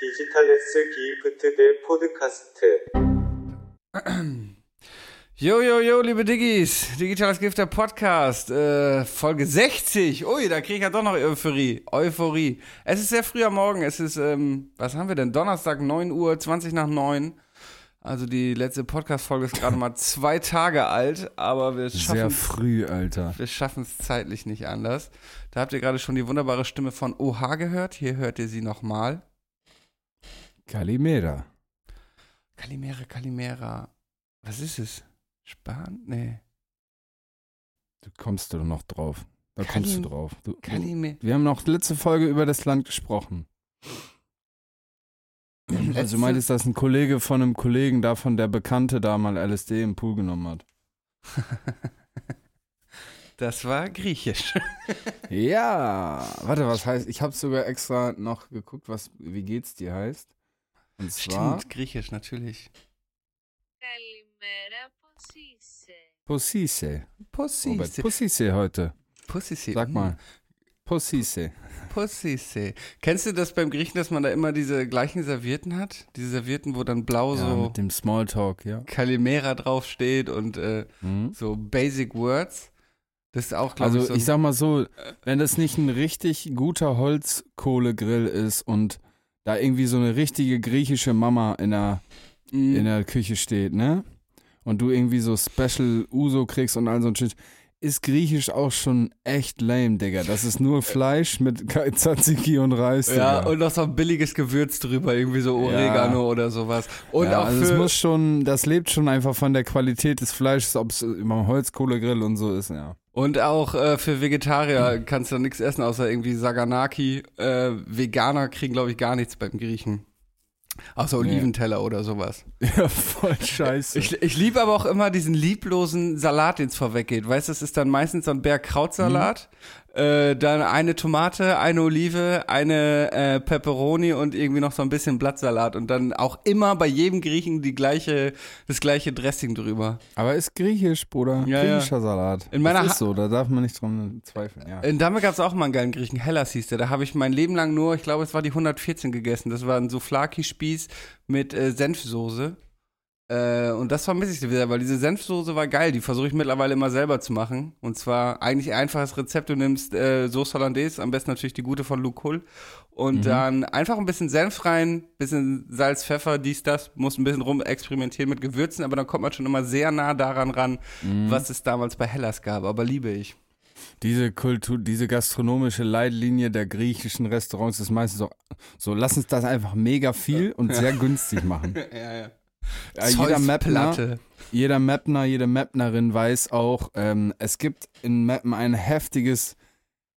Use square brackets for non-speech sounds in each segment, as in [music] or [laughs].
디지털레스 기프트 대 포드카스트. Jo, jo, jo, liebe Diggis, Digitales Gift der Podcast, äh, Folge 60. Ui, da kriege ich ja doch noch Euphorie. Euphorie. Es ist sehr früh am Morgen, es ist, ähm, was haben wir denn? Donnerstag, 9 Uhr, 20 nach 9. Also die letzte Podcast-Folge ist gerade mal [laughs] zwei Tage alt, aber wir schaffen Sehr früh, Alter. wir schaffen es zeitlich nicht anders. Da habt ihr gerade schon die wunderbare Stimme von OH gehört. Hier hört ihr sie nochmal. Kalimera. Kalimera, Kalimera. Was ist es? Span? Nee. Du kommst doch noch drauf. Da Kalim- kommst du drauf. Du, du, Kalimera. wir haben noch letzte Folge über das Land gesprochen. Also Letzte- du meintest, dass ein Kollege von einem Kollegen davon, der Bekannte da mal LSD im Pool genommen hat. [laughs] Das war griechisch. Ja, warte, was heißt? Ich habe sogar extra noch geguckt, was wie geht's dir heißt. Und zwar, Stimmt, griechisch, natürlich. Possisse. Possisse. Possisse heute. Possisse. Sag hm. mal. Possisse. Possisse. Kennst du das beim Griechen, dass man da immer diese gleichen Servietten hat? Diese Servietten, wo dann blau ja, so. Mit dem Smalltalk, ja. Kalimera draufsteht und äh, mhm. so Basic Words. Das ist auch, glaube also, ich. Also, ich sag mal so, wenn das nicht ein richtig guter Holzkohlegrill ist und da irgendwie so eine richtige griechische Mama in der, Mm, in der Küche steht, ne? Und du irgendwie so Special Uso kriegst und all so ein Shit, ist griechisch auch schon echt lame, Digga. Das ist nur Fleisch mit [laughs] Tzatziki und Reis, Ja, Digga. und noch so ein billiges Gewürz drüber, irgendwie so Oregano oder sowas. Und ja, auch also es für, muss schon, das lebt schon einfach von der Qualität des Fleisches, ob es immer Holzkohlegrill und so ist, ja. Und auch äh, für Vegetarier kannst du nichts essen, außer irgendwie Saganaki. Äh, Veganer kriegen, glaube ich, gar nichts beim Griechen. Außer Nee. Oliventeller oder sowas. [laughs] Ja, voll scheiße. Ich, ich liebe aber auch immer diesen lieblosen Salat, den es vorweggeht. Weißt du, es ist dann meistens so ein Bergkrautsalat, äh, dann eine Tomate, eine Olive, eine äh, Pepperoni und irgendwie noch so ein bisschen Blattsalat und dann auch immer bei jedem Griechen die gleiche, das gleiche Dressing drüber. Aber ist griechisch, Bruder. Ja, ja. Griechischer Salat. In meiner das ist so, da darf man nicht dran zweifeln, ja. In Dame gab es auch mal einen geilen Griechen, Hellas hieß der. Da habe ich mein Leben lang nur, ich glaube, es war die 114 gegessen. Das war ein Souflaki-Spieß mit äh, Senfsoße. Äh, und das vermisse ich wieder, weil diese Senfsoße war geil. Die versuche ich mittlerweile immer selber zu machen. Und zwar eigentlich ein einfaches Rezept. Du nimmst äh, Sauce Hollandaise, am besten natürlich die gute von Luke Hull. Und Mhm. dann einfach ein bisschen Senf rein, bisschen Salz, Pfeffer, dies, das. Muss ein bisschen rum experimentieren mit Gewürzen, aber dann kommt man schon immer sehr nah daran ran, Mhm. was es damals bei Hellas gab. Aber liebe ich. Diese Kultur, diese gastronomische Leitlinie der griechischen Restaurants ist meistens so, so lass uns das einfach mega viel und sehr [laughs] günstig machen. ja, ja. Ja, jeder Mapner, jeder Mapner, jede Mapnerin weiß auch, ähm, es gibt in Mappen ein heftiges,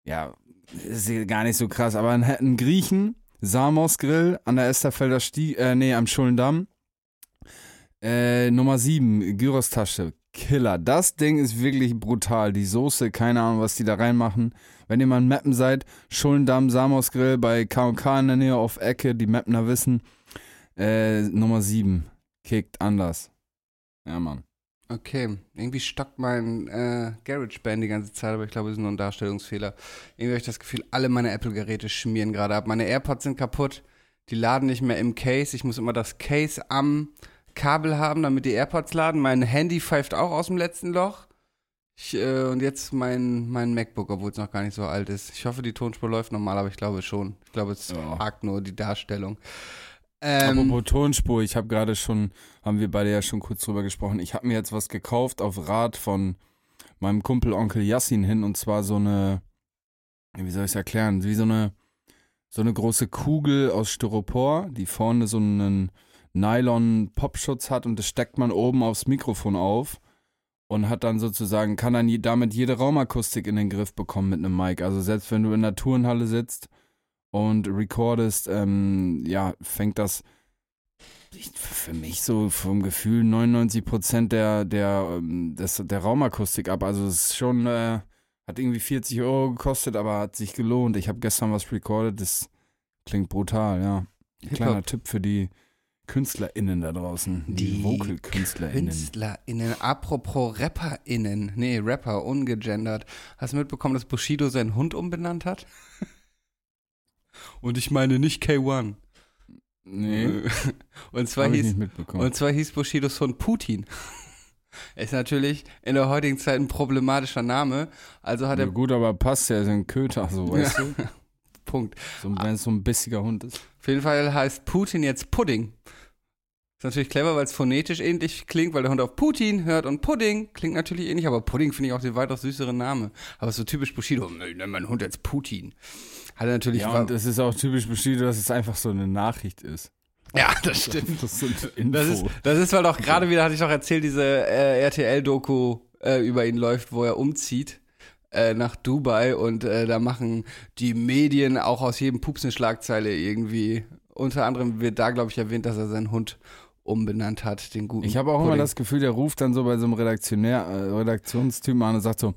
ja, ist gar nicht so krass, aber ein, ein Griechen, Samos Grill an der Esterfelder Stieg, äh, nee, am Schuldendamm. Äh, Nummer 7, Gyrostasche, Killer. Das Ding ist wirklich brutal. Die Soße, keine Ahnung, was die da reinmachen. Wenn ihr mal in Mappen seid, Schuldendamm, Samos Grill bei K&K in der Nähe auf Ecke, die Mapner wissen. Äh, Nummer 7, kickt anders. Ja, Mann. Okay, irgendwie stockt mein äh, GarageBand die ganze Zeit, aber ich glaube, es ist nur ein Darstellungsfehler. Irgendwie habe ich das Gefühl, alle meine Apple-Geräte schmieren gerade ab. Meine AirPods sind kaputt, die laden nicht mehr im Case. Ich muss immer das Case am Kabel haben, damit die AirPods laden. Mein Handy pfeift auch aus dem letzten Loch. Ich, äh, und jetzt mein, mein MacBook, obwohl es noch gar nicht so alt ist. Ich hoffe, die Tonspur läuft normal, aber ich glaube schon. Ich glaube, es Ja. hakt nur die Darstellung. Ähm, Apropos Tonspur, ich habe gerade schon, haben wir beide ja schon kurz drüber gesprochen, ich habe mir jetzt was gekauft auf Rat von meinem Kumpel Onkel Yassin hin und zwar so eine, wie soll ich es erklären, wie so eine, so eine große Kugel aus Styropor, die vorne so einen Nylon-Popschutz hat und das steckt man oben aufs Mikrofon auf und hat dann sozusagen, kann dann damit jede Raumakustik in den Griff bekommen mit einem Mic. Also selbst wenn du in der Turnhalle sitzt und recordest, ähm, ja, fängt das für mich so vom Gefühl 99 Prozent der, der, ähm, des, der Raumakustik ab. Also es ist schon, äh, hat irgendwie 40 Euro gekostet, aber hat sich gelohnt. Ich habe gestern was recorded, das klingt brutal, ja. Kleiner Tipp für die KünstlerInnen da draußen. Die, Die Vocal-KünstlerInnen. KünstlerInnen, apropos RapperInnen, nee, Rapper, ungegendert. Hast du mitbekommen, dass Bushido seinen Hund umbenannt hat? Und ich meine nicht K1. Nee, [laughs] Und zwar hieß und zwar hieß Bushidos Hund Putin. [laughs] Ist natürlich in der heutigen Zeit ein problematischer Name. Also hat ja, er gut, aber passt ja, ist ein Köter, so, weißt du? [laughs] Punkt. So, wenn es so ein bissiger Hund ist. Auf jeden Fall heißt Putin jetzt Pudding. Ist natürlich clever, weil es phonetisch ähnlich klingt, weil der Hund auf Putin hört und Pudding klingt natürlich ähnlich, aber Pudding finde ich auch den weitaus süßeren Name. Aber so typisch Bushido, ich nenne meinen Hund jetzt Putin. Hat er natürlich. Ja, und es ist auch typisch Bushido, dass es einfach so eine Nachricht ist. ja, das stimmt. [laughs] Das. Das ist, das ist, weil doch gerade wieder, hatte ich doch erzählt, diese äh, RTL-Doku äh, über ihn läuft, wo er umzieht äh, nach Dubai und äh, da machen die Medien auch aus jedem Pups eine Schlagzeile irgendwie. Unter anderem wird da, glaube ich, erwähnt, dass er seinen Hund umbenannt hat, den guten Ich habe auch immer Pudding. das Gefühl, der ruft dann so bei so einem Redaktionär, äh, Redaktionstypen an und sagt so,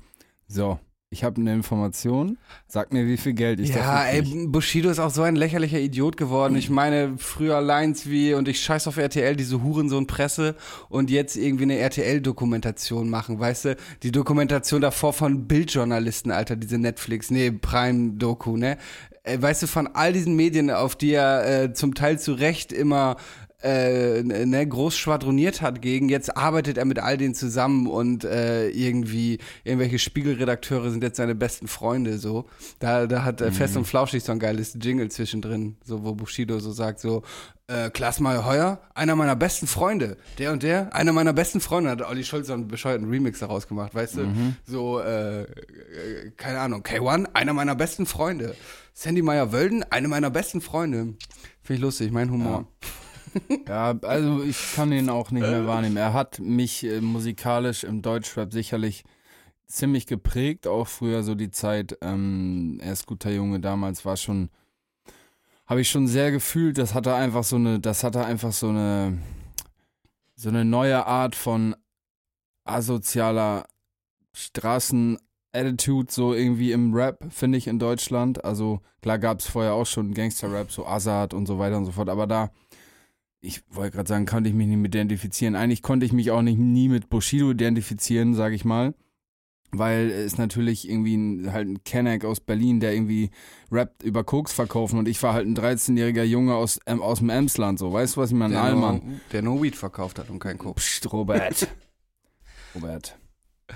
so, ich habe eine Information, sag mir, wie viel Geld ich Ja, dafür ey, krieg. Bushido ist auch so ein lächerlicher Idiot geworden. Ich meine, früher Lines wie und ich scheiß auf RTL, diese Hurensohn-Presse und jetzt irgendwie eine RTL-Dokumentation machen, weißt du? Die Dokumentation davor von Bildjournalisten, Alter, diese Netflix, nee, Prime-Doku, ne? Äh, Weißt du, von all diesen Medien, auf die er äh, zum Teil zu Recht immer äh, ne, groß schwadroniert hat gegen. Jetzt arbeitet er mit all denen zusammen und äh, irgendwie irgendwelche Spiegelredakteure sind jetzt seine besten Freunde. So, da, da hat äh, Fest und Flauschig so ein geiles Jingle zwischendrin, so wo Bushido so sagt so. Äh, Klaas Mayer Heuer, einer meiner besten Freunde. Der und der, einer meiner besten Freunde, hat Olli Schulz so einen bescheuerten Remix daraus gemacht, weißt du? So, äh, äh, keine Ahnung, K1, einer meiner besten Freunde. Sandy Meyer Wölden, eine meiner besten Freunde. Finde ich lustig, mein Humor. Ja, [laughs] also ich kann ihn auch nicht mehr wahrnehmen. Er hat mich äh, musikalisch im Deutschrap sicherlich ziemlich geprägt, auch früher so die Zeit, ähm, er ist guter Junge, damals war schon, habe ich schon sehr gefühlt, das hatte einfach so eine, das hatte einfach so eine, so eine neue Art von asozialer Straßen-Attitude so irgendwie im Rap, finde ich, in Deutschland. Also klar gab es vorher auch schon Gangster-Rap, so Azad und so weiter und so fort, aber da ich wollte gerade sagen, konnte ich mich nicht mit identifizieren. Eigentlich konnte ich mich auch nicht nie mit Bushido identifizieren, sage ich mal. Weil es natürlich irgendwie ein, halt ein Kenneck aus Berlin, der irgendwie rappt über Koks verkaufen und ich war halt ein 13-jähriger Junge aus, ähm, aus dem Emsland, so. Weißt du, was ich meine? Der Allmann. nur, der nur Weed verkauft hat und kein Koks. Psst, Robert. [laughs] Robert.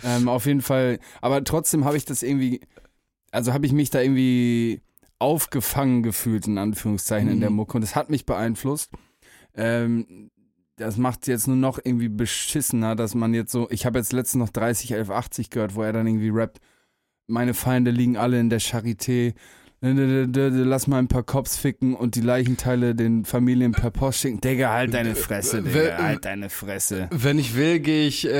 Ähm, auf jeden Fall, aber trotzdem habe ich das irgendwie, also habe ich mich da irgendwie aufgefangen gefühlt, in Anführungszeichen, in der Mhm. Mucke und das hat mich beeinflusst. Ähm, das macht jetzt nur noch irgendwie beschissener, dass man jetzt so, ich habe jetzt letztens noch 30, 11, 80 gehört, wo er dann irgendwie rappt, meine Feinde liegen alle in der Charité, lass mal ein paar Cops ficken und die Leichenteile den Familien per Post schicken. Digga, halt deine Fresse, Wer- Digga, halt deine Fresse. Wenn ich will, gehe ich, äh,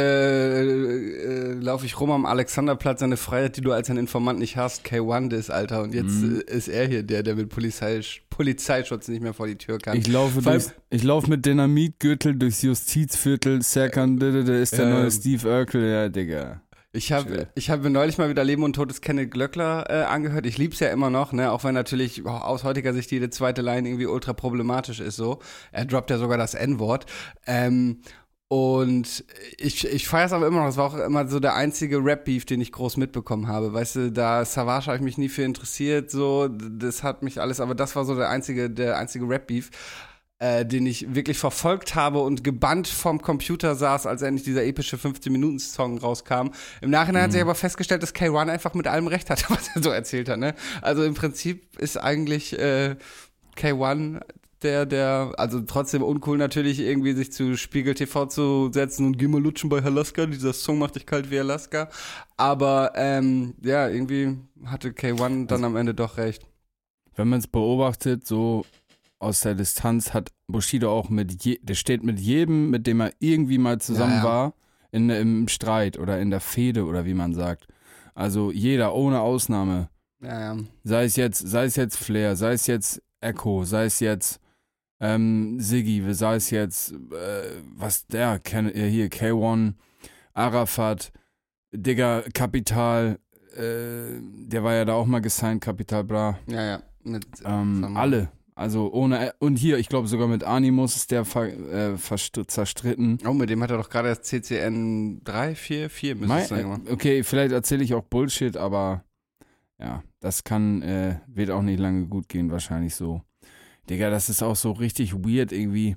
äh, laufe ich rum am Alexanderplatz, eine Freiheit, die du als ein Informant nicht hast. K1 ist, Alter. Und jetzt Mhm. äh, ist er hier der, der mit Polizei, Polizeischutz nicht mehr vor die Tür kann. Ich laufe, durchs, ich laufe mit Dynamitgürtel durchs Justizviertel. Serkan, der ist der Ähm. neue Steve Urkel, ja, Digga. Ich habe ich hab mir neulich mal wieder Leben und Tod des Kenneth Glöckler äh, angehört. Ich lieb's ja immer noch, ne? Auch wenn natürlich oh, aus heutiger Sicht jede zweite Line irgendwie ultra problematisch ist so. Er droppt ja sogar das N-Wort. Ähm, und ich, ich feiere es aber immer noch. Das war auch immer so der einzige Rap-Beef, den ich groß mitbekommen habe. Weißt du, da Savage habe ich mich nie für interessiert, so, das hat mich alles, aber das war so der einzige, der einzige Rap-Beef äh, den ich wirklich verfolgt habe und gebannt vom Computer saß, als endlich dieser epische 15-Minuten-Song rauskam. Im Nachhinein hat sich aber festgestellt, dass K1 einfach mit allem recht hatte, [laughs] was er so erzählt hat. Ne? Also im Prinzip ist eigentlich äh, K1 der, der, also trotzdem uncool natürlich, irgendwie sich zu Spiegel TV zu setzen und geh mal lutschen bei Alaska. Dieser Song macht dich kalt wie Alaska. Aber ähm, ja, irgendwie hatte K1 dann am Ende doch recht. Wenn man es beobachtet, so aus der Distanz hat Bushido auch mit, je, der steht mit jedem, mit dem er irgendwie mal zusammen Ja, ja. war, in, im Streit oder in der Fehde oder wie man sagt. Also jeder, ohne Ausnahme. Ja. Sei es jetzt, sei es jetzt Flair, sei es jetzt Echo, sei es jetzt ähm, Siggi, sei es jetzt, äh, was der, Ken, äh, hier, K1, Arafat, Digga, Kapital, äh, der war ja da auch mal gesigned, Kapital Bra. Ja, ja. Mit, Ähm, alle. Also ohne, und hier, ich glaube sogar mit Animus ist der ver, äh, zerstritten. Oh, mit dem hat er doch gerade das CCN 3, 4, 4 müsste es sein. äh, okay, vielleicht erzähle ich auch Bullshit, aber ja, das kann, äh, wird auch nicht lange gut gehen, wahrscheinlich so. Digga, das ist auch so richtig weird irgendwie.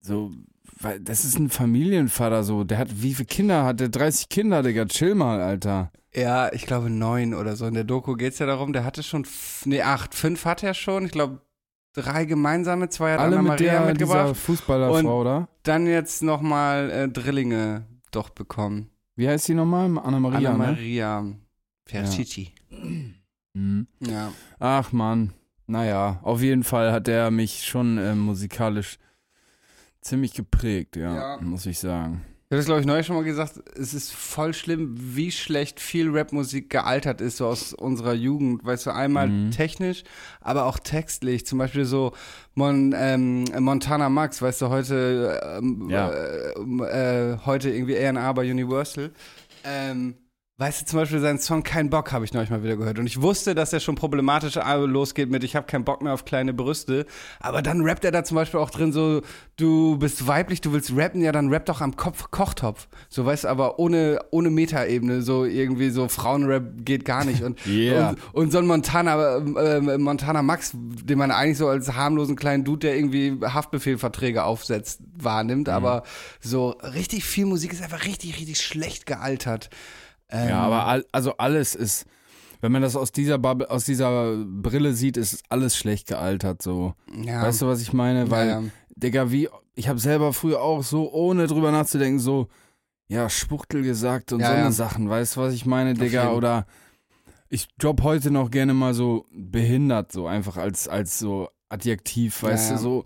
So, weil das ist ein Familienvater so. Der hat, wie viele Kinder hat der? 30 Kinder, Digga. Chill mal, Alter. Ja, ich glaube neun oder so. In der Doku geht es ja darum, der hatte schon, nee, acht, fünf hat er schon. Ich glaube, drei gemeinsame, zwei hat Alle Anna mit Maria der, mitgebracht. Fußballerfrau, Und- oder? Dann jetzt nochmal äh, Drillinge doch bekommen. Wie heißt die nochmal? Anna-Maria, Anna ne? Maria Ferchici. Mhm. Ja. Ach man, naja, auf jeden Fall hat der mich schon äh, musikalisch ziemlich geprägt, ja, Ja. muss ich sagen. Ich habe das, glaube ich, neulich schon mal gesagt. Es ist voll schlimm, wie schlecht viel Rapmusik gealtert ist, so aus unserer Jugend. Weißt du, einmal Mhm. technisch, aber auch textlich. Zum Beispiel so Mon, ähm, Montana Max, weißt du, heute, ähm, Ja. äh, äh, heute irgendwie A&R bei Universal. Ähm, weißt du, zum Beispiel seinen Song Kein Bock habe ich neulich mal wieder gehört. Und ich wusste, dass er schon problematisch losgeht mit Ich habe keinen Bock mehr auf kleine Brüste. Aber dann rappt er da zum Beispiel auch drin so, du bist weiblich, du willst rappen, ja, dann rapp doch am Kopf Kochtopf. So, weißt du, aber ohne, ohne Metaebene, so irgendwie so Frauenrap geht gar nicht. Und, [laughs] Yeah. und, und so ein Montana, äh, Montana Max, den man eigentlich so als harmlosen kleinen Dude, der irgendwie Haftbefehlverträge aufsetzt, wahrnimmt. Mhm. Aber so richtig viel Musik ist einfach richtig, richtig schlecht gealtert. Ähm, Ja, aber all, also alles ist, wenn man das aus dieser Bubble, aus dieser Brille sieht, ist alles schlecht gealtert so. ja, Weißt du, was ich meine? Weil, ja, ja. Digga, wie, ich habe selber früher auch so, ohne drüber nachzudenken, so, ja, Spuchtel gesagt und Ja, so eine. Sachen. Weißt du, was ich meine, Digga? jeden. Oder ich drop heute noch gerne mal so behindert, so einfach als, als so Adjektiv, weißt Ja, du, ja. so.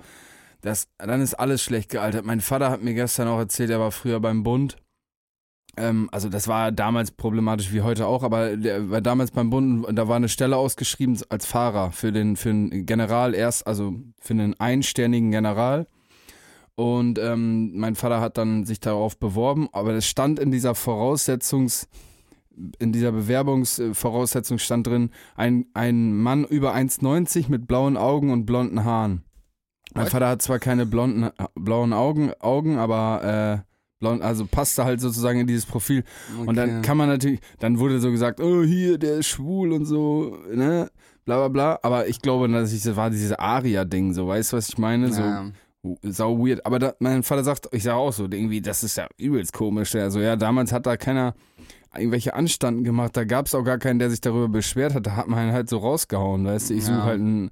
Das, dann ist alles schlecht gealtert. Mein Vater hat mir gestern auch erzählt, er war früher beim Bund. Ähm, also das war damals problematisch wie heute auch, aber der war damals beim Bund, und da war eine Stelle ausgeschrieben als Fahrer für den, für den General erst, also für einen einsternigen General. Und ähm, mein Vater hat dann sich darauf beworben, aber es stand in dieser Voraussetzungs, in dieser Bewerbungsvoraussetzung stand drin, ein, ein Mann über 1,90 mit blauen Augen und blonden Haaren. Mein? Vater hat zwar keine blonden, blauen Augen, Augen aber äh, blond, also passte halt sozusagen in dieses Profil. Und dann Okay. kann man natürlich, dann wurde so gesagt, oh hier, der ist schwul und so, ne, bla bla bla. Aber ich glaube, dass ich, das war dieses Aria-Ding, so, weißt du, was ich meine? So, ja. sau weird. Aber da, mein Vater sagt, ich sage auch so, irgendwie, das ist ja übelst komisch. Also ja, damals hat da keiner irgendwelche Anstanden gemacht. Da gab es auch gar keinen, der sich darüber beschwert hat. Da hat man halt so rausgehauen, weißt du. Ich Ja. suche halt einen,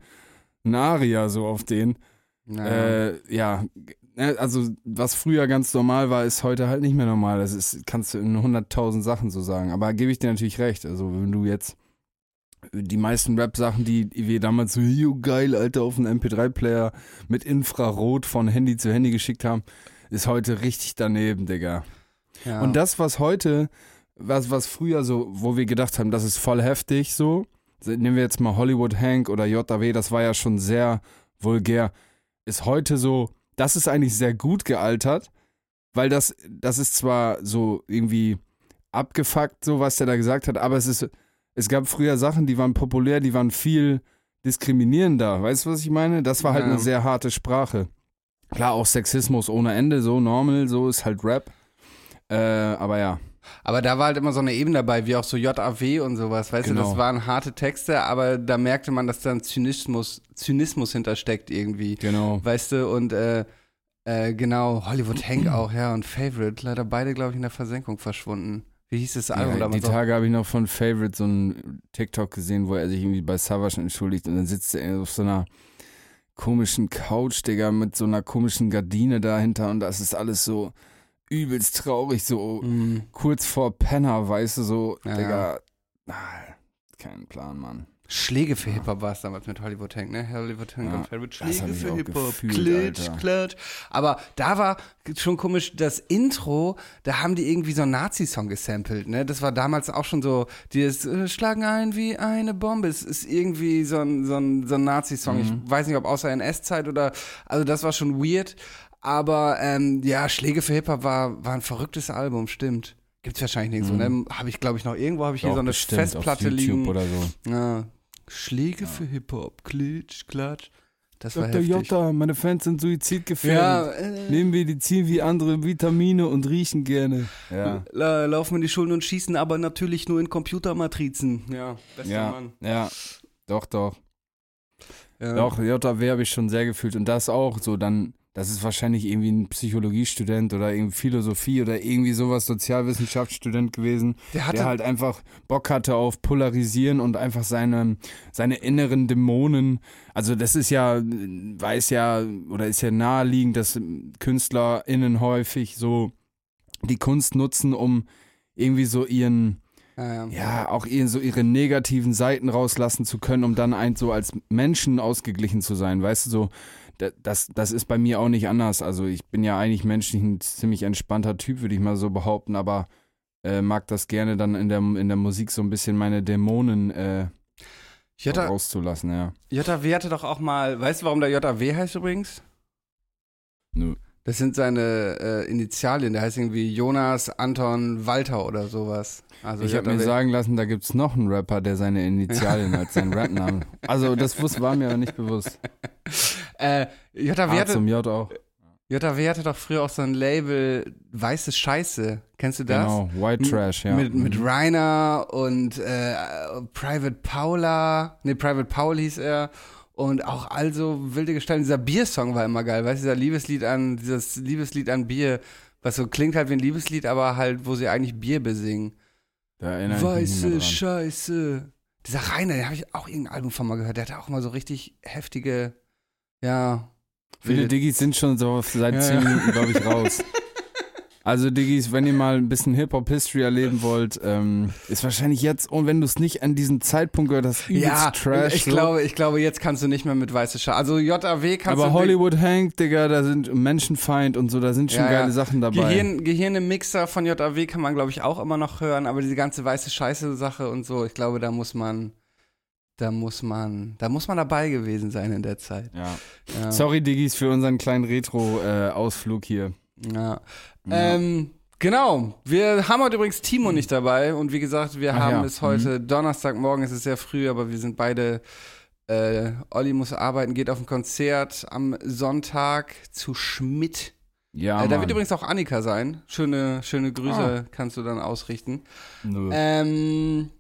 einen Aria so auf den. Ja. Äh, ja, also was früher ganz normal war, ist heute halt nicht mehr normal. Das ist, kannst du in hunderttausend Sachen so sagen. Aber gebe ich dir natürlich recht. Also wenn du jetzt die meisten Rap-Sachen, die wir damals so, jo, geil, Alter, auf einen MP3-Player mit Infrarot von Handy zu Handy geschickt haben, ist heute richtig daneben, Digga. ja. Und das, was heute, was, was früher so, wo wir gedacht haben, das ist voll heftig, so, nehmen wir jetzt mal Hollywood Hank oder JW, das war ja schon sehr vulgär, ist heute so, das ist eigentlich sehr gut gealtert, weil das, das ist zwar so irgendwie abgefuckt, so was der da gesagt hat, aber es ist, es gab früher Sachen, die waren populär, die waren viel diskriminierender. Weißt du, was ich meine? Das war halt Ja. eine sehr harte Sprache. Klar, auch Sexismus ohne Ende, so normal, so ist halt Rap. Äh, aber ja. Aber da war halt immer so eine Ebene dabei, wie auch so JAW und sowas, weißt du, Genau. das waren harte Texte, aber da merkte man, dass da ein Zynismus, Zynismus hintersteckt irgendwie, Genau. weißt du, und äh, äh, genau, Hollywood Hank auch, ja, und Favorite, leider beide, glaube ich, in der Versenkung verschwunden. Wie hieß das Album Ja, die damals? auch? Tage habe ich noch von Favorite so ein TikTok gesehen, wo er sich irgendwie bei Savage entschuldigt und dann sitzt er auf so einer komischen Couch, Digga, mit so einer komischen Gardine dahinter und das ist alles so übelst traurig, so Mhm. kurz vor Penner, weißt du, so, Ja, Digga, ah, kein Plan, Mann. Schläge für Hip-Hop war es damals mit Hollywood Hank, ne? Hollywood Hank Ja, und hab Schläge für Hip-Hop. Klitsch, Alter. klatsch. Aber da war schon komisch, das Intro, da haben die irgendwie so einen Nazi-Song gesampelt, ne? Das war damals auch schon so, dieses äh, Schlagen ein wie eine Bombe. Es ist irgendwie so ein, so ein, so ein Nazi-Song. Mhm. Ich weiß nicht, ob außer NS-Zeit oder, also das war schon weird. Aber ähm, ja, Schläge für Hip-Hop war, war ein verrücktes Album, stimmt. Gibt's wahrscheinlich nirgendwo, ne? Habe ich, glaube ich, noch irgendwo, habe ich hier Doch, so eine Mhm. bestimmt, Festplatte liegen. oder so. Ja. Schläge für Hip-Hop, Klitsch, Klatsch. Das war Dr. Jota, meine Fans sind suizidgefährdet. Ja, äh, Nehmen Medizin wie andere Vitamine und riechen gerne. Ja. la, laufen in die Schulen und schießen, aber natürlich nur in Computermatrizen. Ja, bester Ja, Mann. ja, doch, doch. Ja. Doch, JW habe ich schon sehr gefühlt. Und das auch so dann, das ist wahrscheinlich irgendwie ein Psychologiestudent oder irgendwie Philosophie oder irgendwie sowas, Sozialwissenschaftsstudent gewesen, Der hatte der halt einfach Bock hatte auf Polarisieren und einfach seine, seine inneren Dämonen. Also das ist ja, weiß ja, oder ist ja naheliegend, dass KünstlerInnen häufig so die Kunst nutzen, um irgendwie so ihren, ja, ja. ja, auch ihren, so ihre negativen Seiten rauslassen zu können, um dann ein so als Menschen ausgeglichen zu sein. Weißt du, so, das, das ist bei mir auch nicht anders. Also ich bin ja eigentlich menschlich ein ziemlich entspannter Typ, würde ich mal so behaupten, aber äh, mag das gerne dann in der, in der Musik so ein bisschen meine Dämonen äh, JW rauszulassen, ja. JW hatte doch auch mal, weißt du, warum der JW heißt übrigens? Nö. Das sind seine äh, Initialien. Der heißt irgendwie Jonas Anton Walter oder sowas. Also Ich habe mir sagen lassen, da gibt's noch einen Rapper, der seine Initialien als seinen [laughs] Rapnamen. Also das war mir aber nicht bewusst. Äh, JW, hatte, zum J auch. JW hatte doch früher auch so ein Label Weiße Scheiße. Kennst du das? Genau, White Trash, ja. Mit, mit Mhm. Rainer und äh, Private Paula. Nee, Private Paul hieß er. Und auch also wilde Gestalten. Dieser Biersong war immer geil. Weißt du, dieser Liebeslied an, dieses Liebeslied an Bier, was so klingt halt wie ein Liebeslied, aber halt, wo sie eigentlich Bier besingen. Da erinnere ich mich Weiße. Scheiße. Dieser Rainer, den habe ich auch irgendein Album von mal gehört. Der hatte auch mal so richtig heftige, ja. Viele Diggis sind schon so seit Ja, 10 ja. Minuten, glaube ich, raus. [laughs] Also Diggis, wenn ihr mal ein bisschen Hip-Hop-History erleben wollt, ähm, ist wahrscheinlich jetzt, und wenn du es nicht an diesem Zeitpunkt gehört hast, Ja, Trash. ich so. glaube, ich glaube, jetzt kannst du nicht mehr mit weiße Scheiße. Also JAW kannst Aber du. Hollywood Hank, Digga, da sind Menschenfeind und so, da sind schon Ja, ja. geile Sachen dabei. Gehirn, Gehirn im Mixer von JAW kann man, glaube ich, auch immer noch hören, aber diese ganze weiße Scheiße-Sache und so, ich glaube, da muss man, da muss man, da muss man dabei gewesen sein in der Zeit. ja. Ja. Sorry, Diggis, für unseren kleinen Retro-Ausflug hier. Ja. Ja. Ähm, genau. Wir haben heute übrigens Timo nicht dabei und wie gesagt, wir Ach haben ja. es heute Donnerstagmorgen, es ist sehr früh, aber wir sind beide. Äh, Olli muss arbeiten, geht auf ein Konzert am Sonntag zu Schmidt. Ja, äh, da wird übrigens auch Annika sein. Schöne, schöne Grüße kannst du dann ausrichten. Nö. Ähm,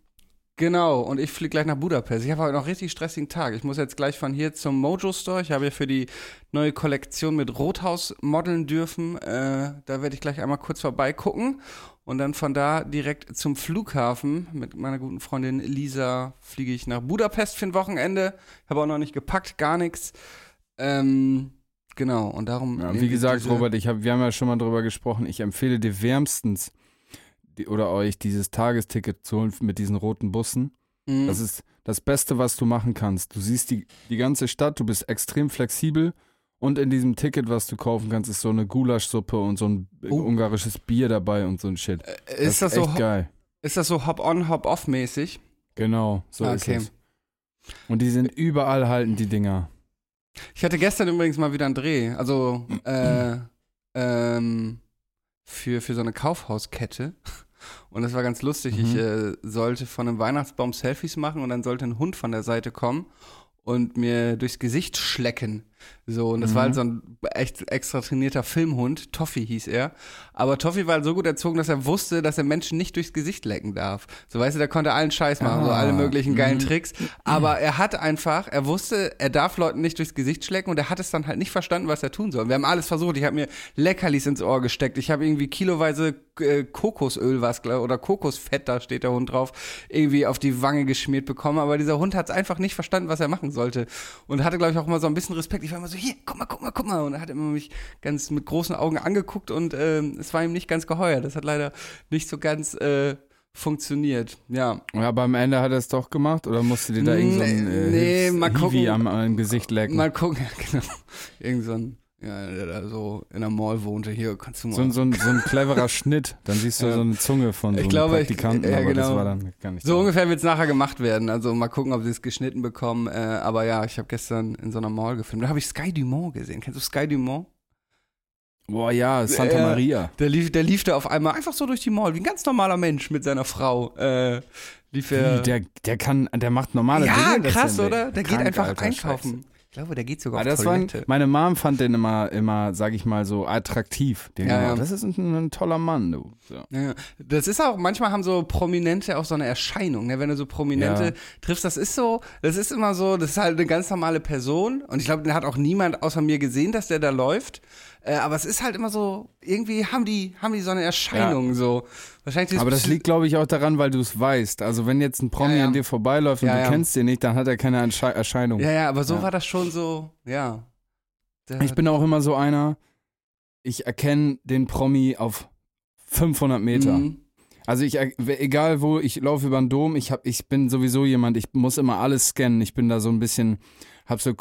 genau, und ich fliege gleich nach Budapest. Ich habe heute noch einen richtig stressigen Tag. Ich muss jetzt gleich von hier zum Mojo Store. Ich habe ja für die neue Kollektion mit Rothaus modeln dürfen. Äh, da werde ich gleich einmal kurz vorbeigucken. Und dann von da direkt zum Flughafen. Mit meiner guten Freundin Lisa fliege ich nach Budapest für ein Wochenende. Habe auch noch nicht gepackt, gar nichts. Ähm, genau, und darum. Ja, wie gesagt, Robert, ich hab, wir haben ja schon mal drüber gesprochen. Ich empfehle dir wärmstens oder euch dieses Tagesticket zu holen mit diesen roten Bussen. Mhm. Das ist das Beste, was du machen kannst. Du siehst die, die ganze Stadt, du bist extrem flexibel und in diesem Ticket, was du kaufen kannst, ist so eine Gulaschsuppe und so ein Oh. ungarisches Bier dabei und so ein Shit. Äh, ist, das so, echt geil? ist das so Hop-on, Hop-off mäßig? Genau, so Ah, ist okay. es. Und die sind überall halten, die Dinger. Ich hatte gestern übrigens mal wieder einen Dreh. Also, äh, [clears throat] ähm, für, für so eine Kaufhauskette. Und das war ganz lustig. Ich Mhm. äh, sollte von einem Weihnachtsbaum Selfies machen und dann sollte ein Hund von der Seite kommen und mir durchs Gesicht schlecken. So, und das Mhm. war halt so ein echt extra trainierter Filmhund. Toffee hieß er. Aber Toffee war halt so gut erzogen, dass er wusste, dass er Menschen nicht durchs Gesicht lecken darf. So, weißt du, der konnte allen Scheiß machen, so Ah, alle möglichen geilen mhm. Tricks. Aber er hat einfach, er wusste, er darf Leuten nicht durchs Gesicht schlecken und er hat es dann halt nicht verstanden, was er tun soll. Wir haben alles versucht. Ich habe mir Leckerlis ins Ohr gesteckt. Ich habe irgendwie kiloweise äh, Kokosöl, was oder Kokosfett, da steht der Hund drauf, irgendwie auf die Wange geschmiert bekommen. Aber dieser Hund hat es einfach nicht verstanden, was er machen sollte. Und hatte, glaube ich, auch immer so ein bisschen Respekt. Ich war immer so, hier, guck mal, guck mal, guck mal. Und er hat immer mich ganz mit großen Augen angeguckt und ähm, es war ihm nicht ganz geheuer. Das hat leider nicht so ganz äh, funktioniert. Ja. Ja, aber am Ende hat er es doch gemacht oder musste dir da irgend so äh, Nee, Hilfs- mal Hiwi gucken. am, am Gesicht lecken? Mal gucken, ja, [laughs] genau. Irgend so ein, ja, der da so in der Mall wohnte. Hier, kannst du mal. So, ein- so, so ein cleverer Schnitt. Dann siehst du [laughs] Ja. so eine Zunge von so Ich einem glaube, ich- Praktikanten, ja, aber das genau. war dann gar nicht So ungefähr wird es nachher gemacht werden. Also mal gucken, ob sie es geschnitten bekommen. Äh, aber ja, ich habe gestern in so einer Mall gefilmt. Da habe ich Sky Dumont gesehen. Kennst du Sky Dumont? Boah, ja, Santa Ja. Maria. Der lief, der lief da auf einmal einfach so durch die Mall, wie ein ganz normaler Mensch mit seiner Frau. Äh, lief er. Wie, der, der kann, der macht normale ja, Dinge. das krass, ja oder? Der geht krank, einfach Alter, einkaufen. Glaube, der geht sogar Aber auf das war, Toilette. meine Mom fand den immer, immer, sag ich mal, so attraktiv. Den Ja, immer, ja. Das ist ein, ein toller Mann, du. So. Ja, ja. das ist auch, manchmal haben so Prominente auch so eine Erscheinung, ne? wenn du so Prominente Ja. triffst, das ist so, das ist immer so, das ist halt eine ganz normale Person und ich glaube, den hat auch niemand außer mir gesehen, dass der da läuft, äh, aber es ist halt immer so, irgendwie haben die, haben die so eine Erscheinung, so. Wahrscheinlich Aber das liegt, glaube ich, auch daran, weil du es weißt. Also wenn jetzt ein Promi Ja, ja. an dir vorbeiläuft und Ja, du ja. kennst den nicht, dann hat er keine Ersche Erscheinung. Ja, ja, aber so Ja. war das schon so, ja. Der- Ich bin auch immer so einer, ich erkenne den Promi auf 500 Meter. Mhm. Also ich, er- egal wo, ich laufe über den Dom, ich, hab, ich bin sowieso jemand, ich muss immer alles scannen. Ich bin da so ein bisschen, hab so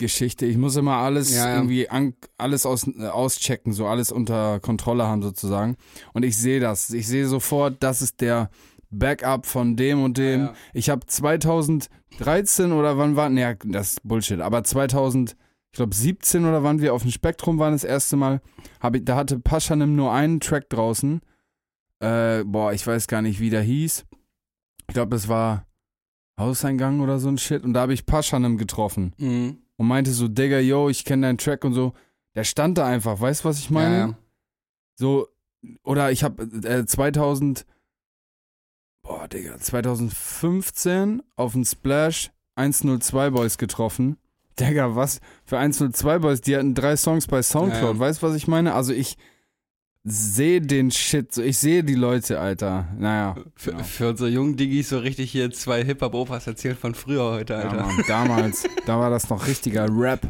Kontrollgeschichte. Ich muss immer alles Ja, ja. irgendwie, an, alles aus, äh, auschecken, so alles unter Kontrolle haben sozusagen. Und ich sehe das. Ich sehe sofort, das ist der Backup von dem und dem. Ja. Ich habe 2013 oder wann war, ne, das ist Bullshit, aber 2000, ich glaube 17 oder wann wir auf dem Spektrum waren das erste Mal, ich, da hatte Paschanim nur einen Track draußen. Äh, boah, ich weiß gar nicht, wie der hieß. Ich glaube, das war Hauseingang oder so ein Shit. Und da habe ich Paschanim getroffen Mhm. Und meinte so, Digga, yo, ich kenne deinen Track und so. Der stand da einfach, weißt du, was ich meine? Ja, ja. So, oder ich habe äh, 2000, boah, Digga, 2015 auf dem Splash 102 Boys getroffen. Digga, was für 102 Boys? Die hatten drei Songs bei Soundcloud. Ja. Weißt du, was ich meine? Also ich sehe den Shit, so, ich sehe die Leute, Alter. Naja. Für, genau. für unsere jungen Diggis so richtig hier zwei Hip-Hop-Opas erzählt von früher heute, Ja, Alter. Mann, damals, da war das noch richtiger Rap.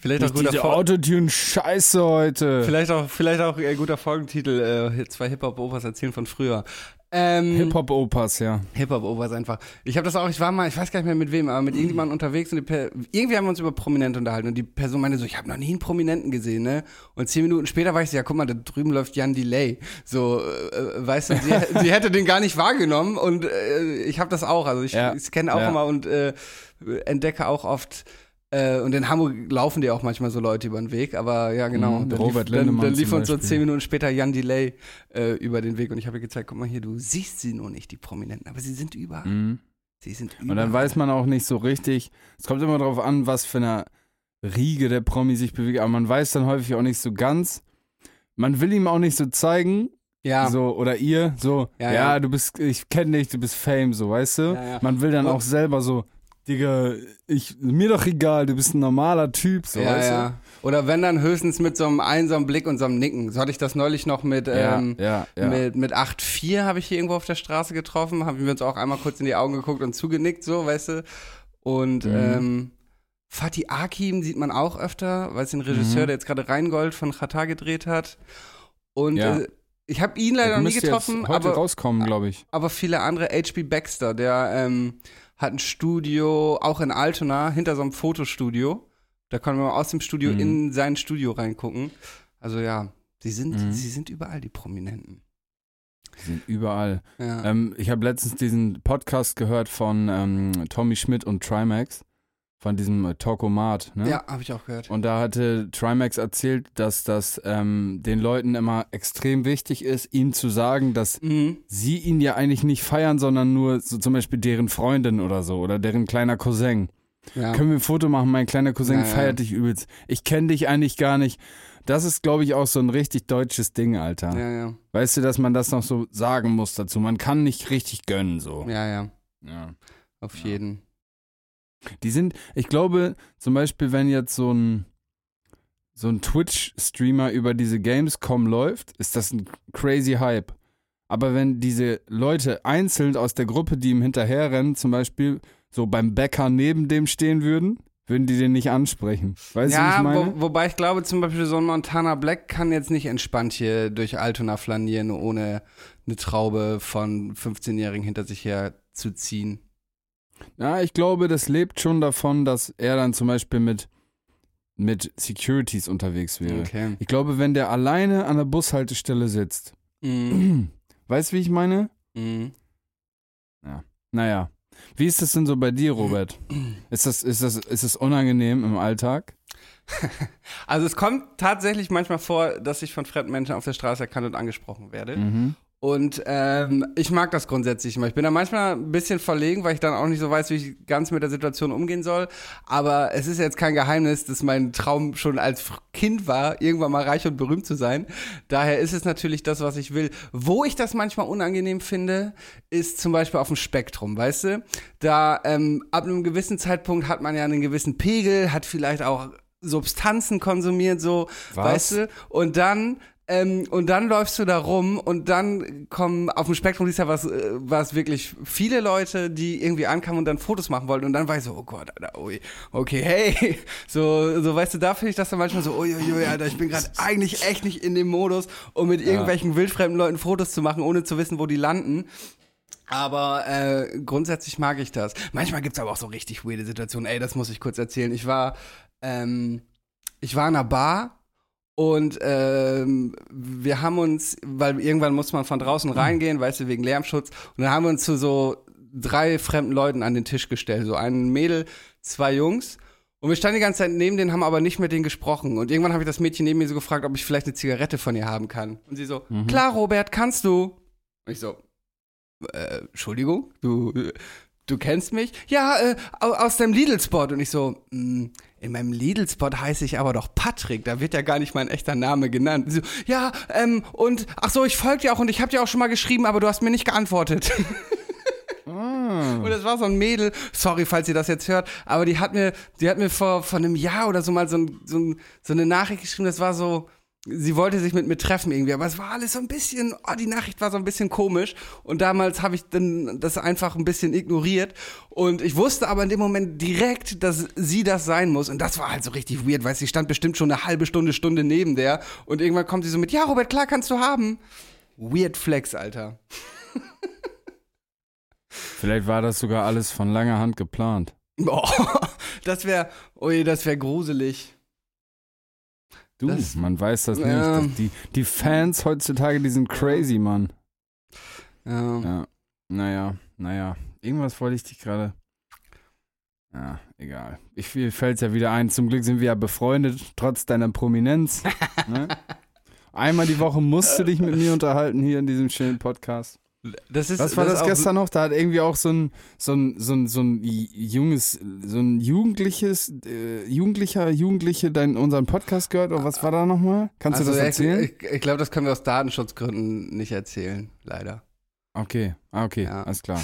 Vielleicht auch Nicht guter diese Fol- Autotune-Scheiße heute. Vielleicht auch, vielleicht auch ein guter Folgentitel, äh, zwei Hip-Hop-Opas erzählen von früher. Ähm, Hip-Hop-Opas, ja. Hip-Hop-Opas einfach. Ich habe das auch, ich war mal, ich weiß gar nicht mehr mit wem, aber mit irgendjemandem unterwegs und irgendwie haben wir uns über Prominente unterhalten und die Person meinte so, ich habe noch nie einen Prominenten gesehen, ne? Und zehn Minuten später war ich so, ja, guck mal, da drüben läuft Jan Delay. So, äh, weißt du, sie, sie hätte den gar nicht wahrgenommen und äh, ich habe das auch. Also ich, Ja. ich kenne auch Ja. immer und äh, entdecke auch oft äh, und in Hamburg laufen dir auch manchmal so Leute über den Weg, aber ja, genau. Mhm, dann Robert lief, dann, Lindemann dann lief zum uns so zehn Minuten später Jan Delay äh, über den Weg und ich habe ihr gezeigt, guck mal hier, du siehst sie nur nicht, die Prominenten, aber sie sind überall. Mhm. Sie sind überall. Und dann weiß man auch nicht so richtig, es kommt immer darauf an, was für eine Riege der Promi sich bewegt, aber man weiß dann häufig auch nicht so ganz. Man will ihm auch nicht so zeigen, ja. so, oder ihr, so, Ja, ja, ja. du bist, ich kenne dich, du bist Fame, so, weißt du? Ja. Man will dann Und- auch selber so, Digga, ich, mir doch egal, du bist ein normaler Typ, so, ja, weißt ja. Oder wenn dann höchstens mit so einem einsamen Blick und so einem Nicken. So hatte ich das neulich noch mit, du? ähm, ja, ja, ja. mit, mit 8-4 habe ich hier irgendwo auf der Straße getroffen, haben wir uns auch einmal kurz in die Augen geguckt und zugenickt, so, weißt du. Und Mhm. ähm, Fatih Akim sieht man auch öfter, weil es den Regisseur, Mhm. der jetzt gerade Rheingold von Qatar gedreht hat. Und Ja. äh, ich habe ihn leider Der noch nie getroffen, jetzt heute aber rauskommen, glaube ich. aber viele andere. H.P. Baxter, der ähm, hat ein Studio, auch in Altona, hinter so einem Fotostudio. Da können wir mal aus dem Studio Mhm. in sein Studio reingucken. Also ja, sie sind, Mhm. sie sind überall die Prominenten. Die sind überall. Ja. Ähm, ich habe letztens diesen Podcast gehört von ähm, Tommy Schmidt und Trimax, von diesem äh, Talkomat, ne? ja, habe ich auch gehört. Und da hatte Trimax erzählt, dass das ähm, den Leuten immer extrem wichtig ist, ihm zu sagen, dass Mhm. sie ihn ja eigentlich nicht feiern, sondern nur so zum Beispiel deren Freundin oder so oder deren kleiner Cousin. Ja. Können wir ein Foto machen? Mein kleiner Cousin Ja, ja. feiert dich übelst. Ich kenne dich eigentlich gar nicht. Das ist, glaube ich, auch so ein richtig deutsches Ding, Alter. ja, ja, Weißt du, dass man das noch so sagen muss dazu? Man kann nicht richtig gönnen, so. ja, ja, Ja. auf jeden. Die sind, ich glaube, zum Beispiel, wenn jetzt so ein, so ein Twitch-Streamer über diese Gamescom läuft, ist das ein crazy Hype. Aber wenn diese Leute einzeln aus der Gruppe, die ihm hinterherrennen, zum Beispiel so beim Bäcker neben dem stehen würden, würden die den nicht ansprechen. Weißt du, ja, ich meine? wo, wobei ich glaube, zum Beispiel so ein Montana Black kann jetzt nicht entspannt hier durch Altona flanieren, ohne eine Traube von 15-Jährigen hinter sich her zu ziehen. Ja, ich glaube, das lebt schon davon, dass er dann zum Beispiel mit, mit Securities unterwegs wäre. Okay. Ich glaube, wenn der alleine an der Bushaltestelle sitzt, Mhm. [clears throat] weißt du, wie ich meine? Mhm. Naja. Wie ist das denn so bei dir, Robert? [clears throat] Ist das, ist das, ist das unangenehm im Alltag? [laughs] Also es kommt tatsächlich manchmal vor, dass ich von fremden Menschen auf der Straße erkannt und angesprochen werde. Mhm. Und ähm, ich mag das grundsätzlich immer. Ich bin da manchmal ein bisschen verlegen, weil ich dann auch nicht so weiß, wie ich ganz mit der Situation umgehen soll. Aber es ist jetzt kein Geheimnis, dass mein Traum schon als Kind war, irgendwann mal reich und berühmt zu sein. Daher ist es natürlich das, was ich will. Wo ich das manchmal unangenehm finde, ist zum Beispiel auf dem Spektrum, weißt du? Da ähm, ab einem gewissen Zeitpunkt hat man ja einen gewissen Pegel, hat vielleicht auch Substanzen konsumiert, so, Was? weißt du? Und dann ähm, und dann läufst du da rum und dann kommen auf dem Spektrum ist ja was, äh, was wirklich viele Leute, die irgendwie ankamen und dann Fotos machen wollten und dann war ich so, oh Gott, Alter, ui, okay, hey, [laughs] so, so weißt du, da finde ich das dann manchmal so, uiuiui, Alter, ich bin gerade eigentlich echt nicht in dem Modus, um mit irgendwelchen wildfremden Leuten Fotos zu machen, ohne zu wissen, wo die landen. Aber äh, grundsätzlich mag ich das. Manchmal gibt's aber auch so richtig weirde Situationen. Ey, das muss ich kurz erzählen. Ich war, ähm, ich war in einer Bar und ähm, wir haben uns, weil irgendwann muss man von draußen reingehen, weißt du, wegen Lärmschutz. Und dann haben wir uns zu so drei fremden Leuten an den Tisch gestellt. So ein Mädel, zwei Jungs. Und wir standen die ganze Zeit neben denen, haben aber nicht mit denen gesprochen. Und irgendwann habe ich das Mädchen neben mir so gefragt, ob ich vielleicht eine Zigarette von ihr haben kann. Und sie so, klar, Robert, kannst du. Und ich so, äh, Entschuldigung, du, du kennst mich? Ja, äh, au- aus dem Lidl-Spot. Und ich so, "Mm, in meinem Lidl-Spot heiße ich aber doch Patrick, da wird ja gar nicht mein echter Name genannt. So, ja, ähm, und, ach so, ich folge dir auch und ich habe dir auch schon mal geschrieben, aber du hast mir nicht geantwortet. Und das war so ein Mädel, sorry, falls ihr das jetzt hört, aber die hat mir, die hat mir vor, vor einem Jahr oder so mal so, ein, so, ein, so eine Nachricht geschrieben, das war so, sie wollte sich mit mir treffen irgendwie, aber es war alles so ein bisschen, oh, die Nachricht war so ein bisschen komisch und damals habe ich dann das einfach ein bisschen ignoriert und ich wusste aber in dem Moment direkt, dass sie das sein muss und das war halt so richtig weird, weil sie stand bestimmt schon eine halbe Stunde, Stunde neben der und irgendwann kommt sie so mit, ja Robert, klar kannst du haben. Weird Flex, Alter. [laughs] Vielleicht war das sogar alles von langer Hand geplant. Boah, [laughs] das wäre, ui, das wäre gruselig. Du, Das- man weiß das Ja. nicht. Das, die, die Fans heutzutage, die sind crazy, Mann. Ja. Ja, naja, naja. Irgendwas wollte ich dich gerade. Ja, egal. Ich mir fällt's ja wieder ein. Zum Glück sind wir ja befreundet, trotz deiner Prominenz. ne? [laughs] Einmal die Woche musst du dich mit mir unterhalten hier in diesem schönen Podcast. Das ist, Was war das, ist auch- gestern noch? Da hat irgendwie auch so ein, so ein, so ein, so ein junges, so ein jugendliches, äh, Jugendlicher, Jugendliche dein, unseren Podcast gehört. Oder was war da nochmal? Kannst Also, du das erzählen? Ich, ich, ich glaube, das können wir aus Datenschutzgründen nicht erzählen, leider. okay, ah, okay, Ja. alles klar.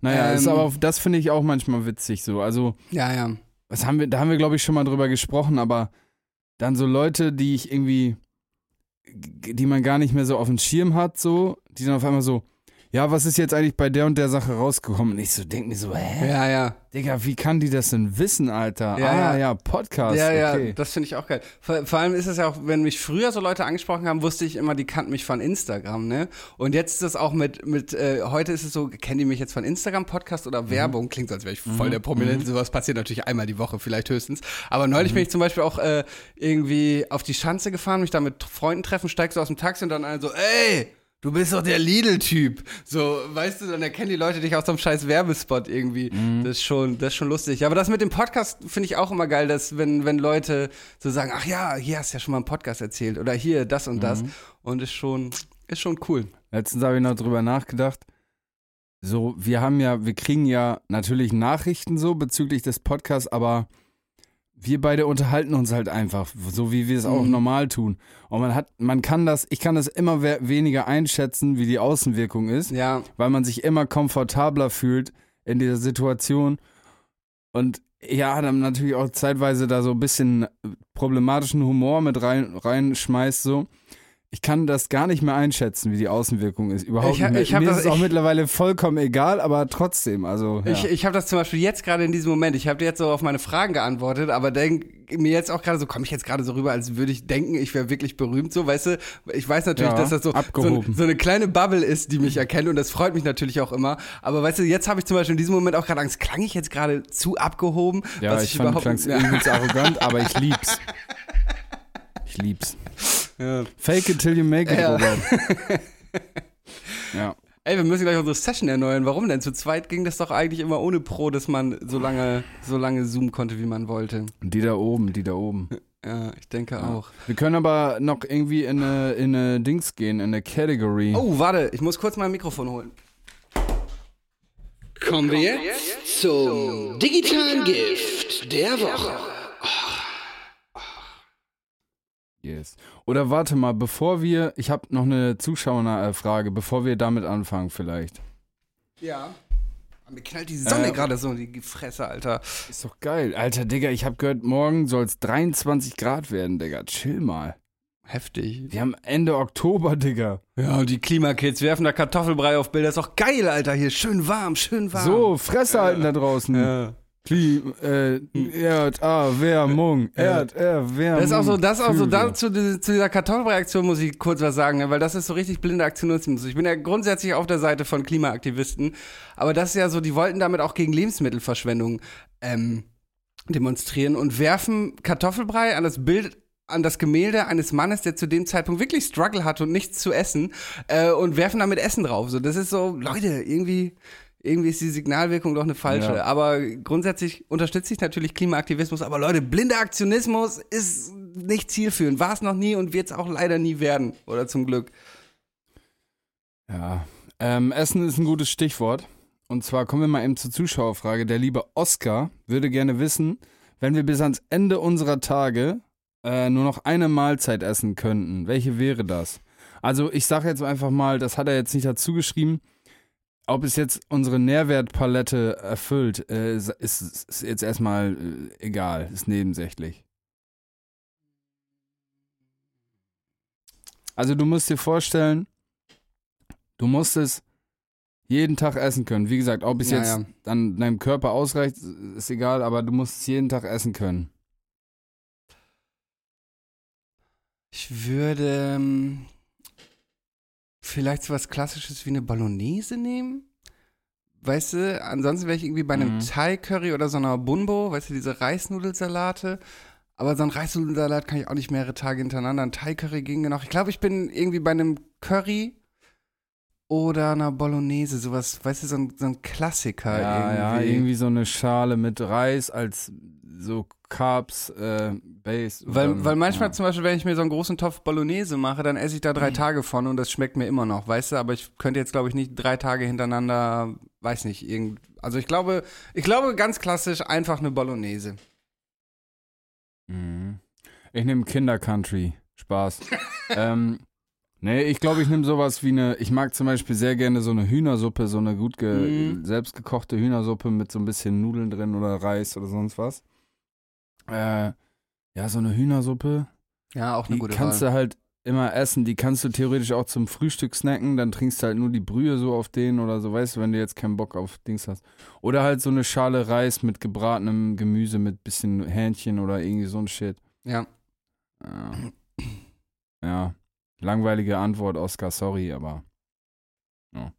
Naja, ist Ähm, aber, das finde ich auch manchmal witzig so. Also, Ja, ja. was haben wir, da haben wir, glaube ich, schon mal drüber gesprochen, aber dann so Leute, die ich irgendwie, die man gar nicht mehr so auf dem Schirm hat, so, die dann auf einmal so, ja, was ist jetzt eigentlich bei der und der Sache rausgekommen? Und ich so denke mir so, hä? Ja, ja. Digga, wie kann die das denn wissen, Alter? Ja, ah, ja. ja, Podcast, ja, ja, okay. das finde ich auch geil. Vor, vor allem ist es ja auch, wenn mich früher so Leute angesprochen haben, wusste ich immer, die kannten mich von Instagram, ne? Und jetzt ist es auch mit, mit äh, heute ist es so, kennen die mich jetzt von Instagram, Podcast Mhm. oder Werbung? Klingt so, als wäre ich voll der Prominente. Sowas passiert natürlich einmal die Woche, vielleicht höchstens. Aber neulich Mhm. bin ich zum Beispiel auch äh, irgendwie auf die Schanze gefahren, mich da mit Freunden treffen, steigst so aus dem Taxi und dann einer so, ey! Du bist doch der Lidl-Typ. So, weißt du, dann erkennen die Leute dich aus so einem scheiß Werbespot irgendwie. Mhm. Das, ist schon, das ist schon lustig. Aber das mit dem Podcast finde ich auch immer geil, dass wenn, wenn Leute so sagen, ach ja, hier hast du ja schon mal einen Podcast erzählt oder hier das und Mhm. das. Und ist schon, ist schon cool. Letztens habe ich noch drüber nachgedacht. So, wir haben ja, wir kriegen ja natürlich Nachrichten so bezüglich des Podcasts, aber wir beide unterhalten uns halt einfach, so wie wir es auch Mhm. normal tun. Und man hat, man kann das, ich kann das immer we weniger einschätzen, wie die Außenwirkung ist, Ja, weil man sich immer komfortabler fühlt in dieser Situation. Und ja, dann natürlich auch zeitweise da so ein bisschen problematischen Humor mit rein, reinschmeißt, so. Ich kann das gar nicht mehr einschätzen, wie die Außenwirkung ist. Überhaupt Ich nicht mehr. ich Mir das- ist es auch ich- mittlerweile vollkommen egal, aber trotzdem, also. Ja. ich, ich habe das zum Beispiel jetzt gerade in diesem Moment, ich habe jetzt so auf meine Fragen geantwortet, aber denk mir jetzt auch gerade so, komme ich jetzt gerade so rüber, als würde ich denken, ich wäre wirklich berühmt, so, weißt du? Ich weiß natürlich, Ja, dass das so, so, so eine kleine Bubble ist, die mich erkennt und das freut mich natürlich auch immer. Aber weißt du, jetzt habe ich zum Beispiel in diesem Moment auch gerade Angst, klang ich jetzt gerade zu abgehoben? ja, was ich, fand, du klangst ja, übelst arrogant, aber ich lieb's. [laughs] Ich lieb's. ja. Fake it till you make it, Ja. Robert. [laughs] ja. Ey, wir müssen gleich unsere Session erneuern. Warum denn? Zu zweit ging das doch eigentlich immer ohne Pro, dass man so lange, so lange zoomen konnte, wie man wollte. Die da oben, die da oben. Ja, ich denke Ja. auch. Wir können aber noch irgendwie in eine, in eine Dings gehen, in eine Category. Oh, warte, ich muss kurz mein Mikrofon holen. Kommen wir jetzt zum digitalen Gift der Woche. Yes. Oder warte mal, bevor wir, ich habe noch eine Zuschauerfrage, bevor wir damit anfangen vielleicht. Ja. Mir knallt die Sonne Äh, gerade so in die Fresse, Alter. Ist doch geil. Alter, Digga, ich habe gehört, morgen soll es 23 Grad werden, Digga. Chill mal. Heftig. Wir haben Ende Oktober, Digga. Ja, und die Klimakids werfen da Kartoffelbrei auf Bilder. Ist doch geil, Alter. Hier schön warm, schön warm. So, Fresse halten da draußen. Ja. Klim, äh, Erderwärmung. Erderwärmung. Das ist auch so, das ist auch so, dazu, zu dieser Kartoffelbrei-Aktion muss ich kurz was sagen, weil das ist so richtig blinde Aktionismus. Ich bin ja grundsätzlich auf der Seite von Klimaaktivisten, aber das ist ja so, die wollten damit auch gegen Lebensmittelverschwendung ähm, demonstrieren und werfen Kartoffelbrei an das Bild an das Gemälde eines Mannes, der zu dem Zeitpunkt wirklich Struggle hatte und nichts zu essen äh, und werfen damit Essen drauf. So, das ist so, Leute, irgendwie, irgendwie ist die Signalwirkung doch eine falsche. Ja. Aber grundsätzlich unterstütze ich natürlich Klimaaktivismus. Aber Leute, blinder Aktionismus ist nicht zielführend. War es noch nie und wird es auch leider nie werden. Oder zum Glück. Ja, ähm, Essen ist ein gutes Stichwort. Und zwar kommen wir mal eben zur Zuschauerfrage. Der liebe Oscar würde gerne wissen, wenn wir bis ans Ende unserer Tage äh, nur noch eine Mahlzeit essen könnten, welche wäre das? Also ich sage jetzt einfach mal, das hat er jetzt nicht dazu geschrieben, ob es jetzt unsere Nährwertpalette erfüllt, äh, ist, ist jetzt erstmal äh, egal, ist nebensächlich. Also du musst dir vorstellen, du musst es jeden Tag essen können. Wie gesagt, ob es Ja, jetzt ja. an deinem Körper ausreicht, ist egal, aber du musst es jeden Tag essen können. Ich würde ähm, vielleicht so was Klassisches wie eine Bolognese nehmen. Weißt du, ansonsten wäre ich irgendwie bei einem Mhm. Thai-Curry oder so einer Bunbo, weißt du, diese Reisnudelsalate. Aber so ein Reisnudelsalat kann ich auch nicht mehrere Tage hintereinander. Ein Thai-Curry ginge noch. Ich glaube, ich bin irgendwie bei einem Curry oder einer Bolognese, sowas, weißt du, so ein, so ein Klassiker ja, irgendwie. ja, irgendwie so eine Schale mit Reis als so Carbs, äh, Base. Weil, dann- weil manchmal ja. zum Beispiel, wenn ich mir so einen großen Topf Bolognese mache, dann esse ich da drei Tage von und das schmeckt mir immer noch, weißt du? Aber ich könnte jetzt, glaube ich, nicht drei Tage hintereinander, weiß nicht, irgend. Also ich glaube, ich glaube ganz klassisch einfach eine Bolognese. Mhm. Ich nehme Kinder-Country. Spaß. [laughs] ähm, nee, ich glaube, ich nehme sowas wie eine. Ich mag zum Beispiel sehr gerne so eine Hühnersuppe, so eine gut ge Mhm. selbstgekochte Hühnersuppe mit so ein bisschen Nudeln drin oder Reis oder sonst was. Äh, ja, so eine Hühnersuppe. Ja, auch eine Die gute kannst Wahl. du halt immer essen. Die kannst du theoretisch auch zum Frühstück snacken. Dann trinkst du halt nur die Brühe so auf den oder so, weißt du, wenn du jetzt keinen Bock auf Dings hast. Oder halt so eine Schale Reis mit gebratenem Gemüse mit bisschen Hähnchen oder irgendwie so ein Shit. Ja. Ja. ja. Langweilige Antwort, Oscar, sorry, aber. Ja.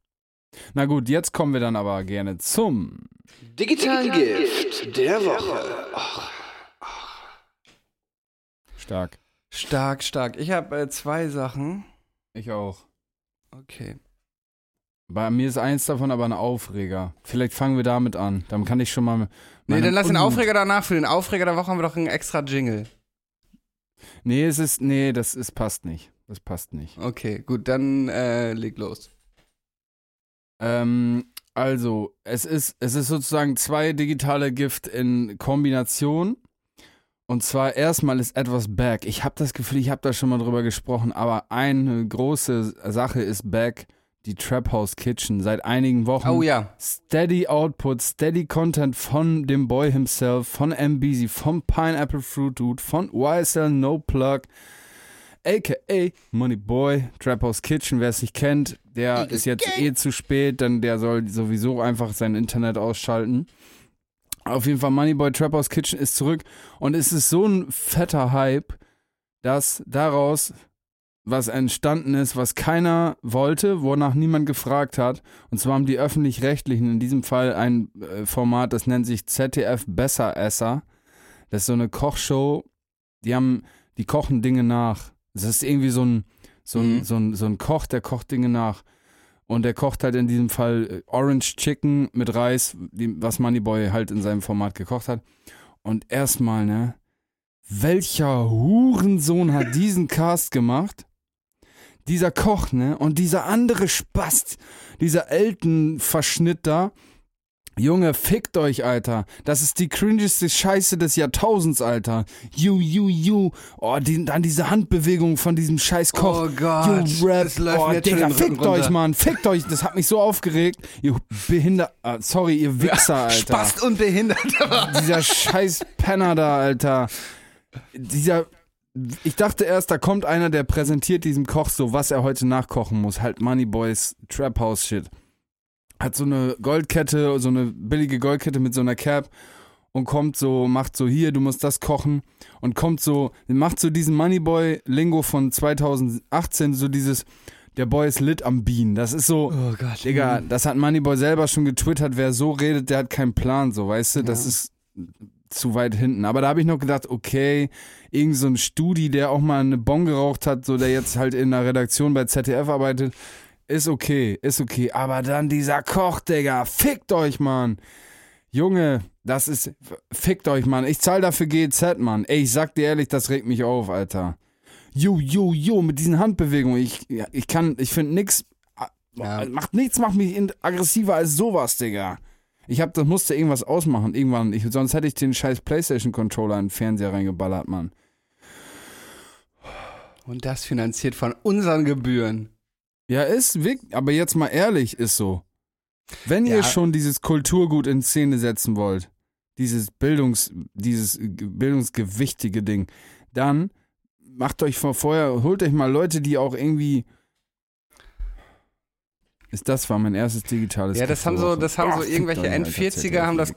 Na gut, jetzt kommen wir dann aber gerne zum. Digitalen Gift der Woche. Stark. Stark, stark. Ich habe äh, zwei Sachen. Ich auch. Okay. Bei mir ist eins davon aber ein Aufreger. Vielleicht fangen wir damit an. Dann kann ich schon mal. Nee, dann lass den Aufreger danach. Für den Aufreger der Woche haben wir doch einen extra Jingle. Nee, es ist. Nee, das ist, passt nicht. Das passt nicht. Okay, gut, dann äh, leg los. Ähm, also, es ist, es ist sozusagen zwei digitale Gift in Kombination. Und zwar erstmal ist etwas back. Ich habe das Gefühl, ich habe da schon mal drüber gesprochen, aber eine große Sache ist back. Die Trap House Kitchen. Seit einigen Wochen. Oh ja. Steady Output, Steady Content von dem Boy himself, von MBZ, vom Pineapple Fruit Dude, von YSL No Plug, aka Money Boy, Trap House Kitchen, wer es nicht kennt, der ist jetzt eh zu spät, denn der soll sowieso einfach sein Internet ausschalten. Auf jeden Fall Moneyboy Trap House Kitchen ist zurück und es ist so ein fetter Hype, dass daraus was entstanden ist, was keiner wollte, wonach niemand gefragt hat. Und zwar haben die öffentlich-rechtlichen in diesem Fall ein äh, Format, das nennt sich ZDF Besseresser. Das ist so eine Kochshow. Die haben, die kochen Dinge nach. Das ist irgendwie so ein, so ein, Mhm. so ein, so ein Koch, der kocht Dinge nach. Und der kocht halt in diesem Fall äh, Orange Chicken mit Reis, was Moneyboy halt in seinem Format gekocht hat. Und erstmal, ne, welcher Hurensohn hat diesen Cast gemacht? Dieser Koch, ne? Und dieser andere Spast, dieser Elton-Verschnitt da. Junge, fickt euch, Alter. Das ist die cringeste Scheiße des Jahrtausends, Alter. You, you, you. Oh, die, dann diese Handbewegung von diesem scheiß Koch. Oh Gott, You Rap. oh, Digga, fickt euch, runter. Mann. Fickt euch. Das hat mich so aufgeregt. Ihr Behinder... ah, sorry, ihr Wichser, [laughs] Alter. Spast und behindert. Dieser scheiß Penner da, Alter. Dieser. Ich dachte erst, da kommt einer, der präsentiert diesem Koch so, was er heute nachkochen muss. Halt Moneyboys Trap House Shit. Hat so eine Goldkette, so eine billige Goldkette mit so einer Cap und kommt so, macht so hier, du musst das kochen und kommt so, macht so diesen Moneyboy-Lingo von 2018, so dieses, der Boy ist lit am Bean. Das ist so, Oh Gott. Digga, das hat Moneyboy selber schon getwittert, wer so redet, der hat keinen Plan, so, weißt du, das Ja. ist zu weit hinten. Aber da habe ich noch gedacht, okay, irgend so ein Studi, der auch mal eine Bon geraucht hat, so der jetzt halt in der Redaktion bei ZDF arbeitet, ist okay, ist okay. Aber dann dieser Koch, Digga, fickt euch, Mann. Junge, das ist, fickt euch, Mann. Ich zahl dafür GZ, Mann. Ey, ich sag dir ehrlich, das regt mich auf, Alter. Jo, jo, jo, mit diesen Handbewegungen. Ich, ich kann, ich finde nix, Ja. macht nichts, macht mich aggressiver als sowas, Digga. Ich hab, das musste irgendwas ausmachen, irgendwann. Ich, sonst hätte ich den scheiß Playstation-Controller in den Fernseher reingeballert, Mann. Und das finanziert von unseren Gebühren. Ja, ist wichtig, aber jetzt mal ehrlich, ist so. Wenn ihr Ja. schon dieses Kulturgut in Szene setzen wollt, dieses Bildungs, dieses bildungsgewichtige Ding, dann macht euch vor vorher, holt euch mal Leute, die auch irgendwie. Ist das war mein erstes digitales. Ja, das haben so- das haben so irgendwelche N40er haben das-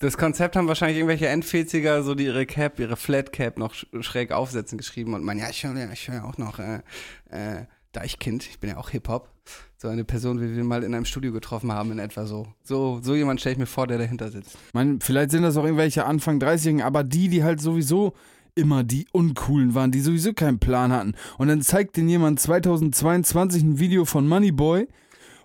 Das Konzept haben wahrscheinlich irgendwelche N40er, so die ihre Cap, ihre Flat Cap noch sch- schräg aufsetzen geschrieben und man, ja, ich höre ja, ich hör ja auch noch äh, äh, Deichkind, ich bin ja auch Hip-Hop. So eine Person, wie wir mal in einem Studio getroffen haben, in etwa so. So, so jemand stelle ich mir vor, der dahinter sitzt. Man, vielleicht sind das auch irgendwelche Anfang 30-Jährigen, aber die, die halt sowieso immer die Uncoolen waren, die sowieso keinen Plan hatten. Und dann zeigt denen jemand 2022 ein Video von Moneyboy.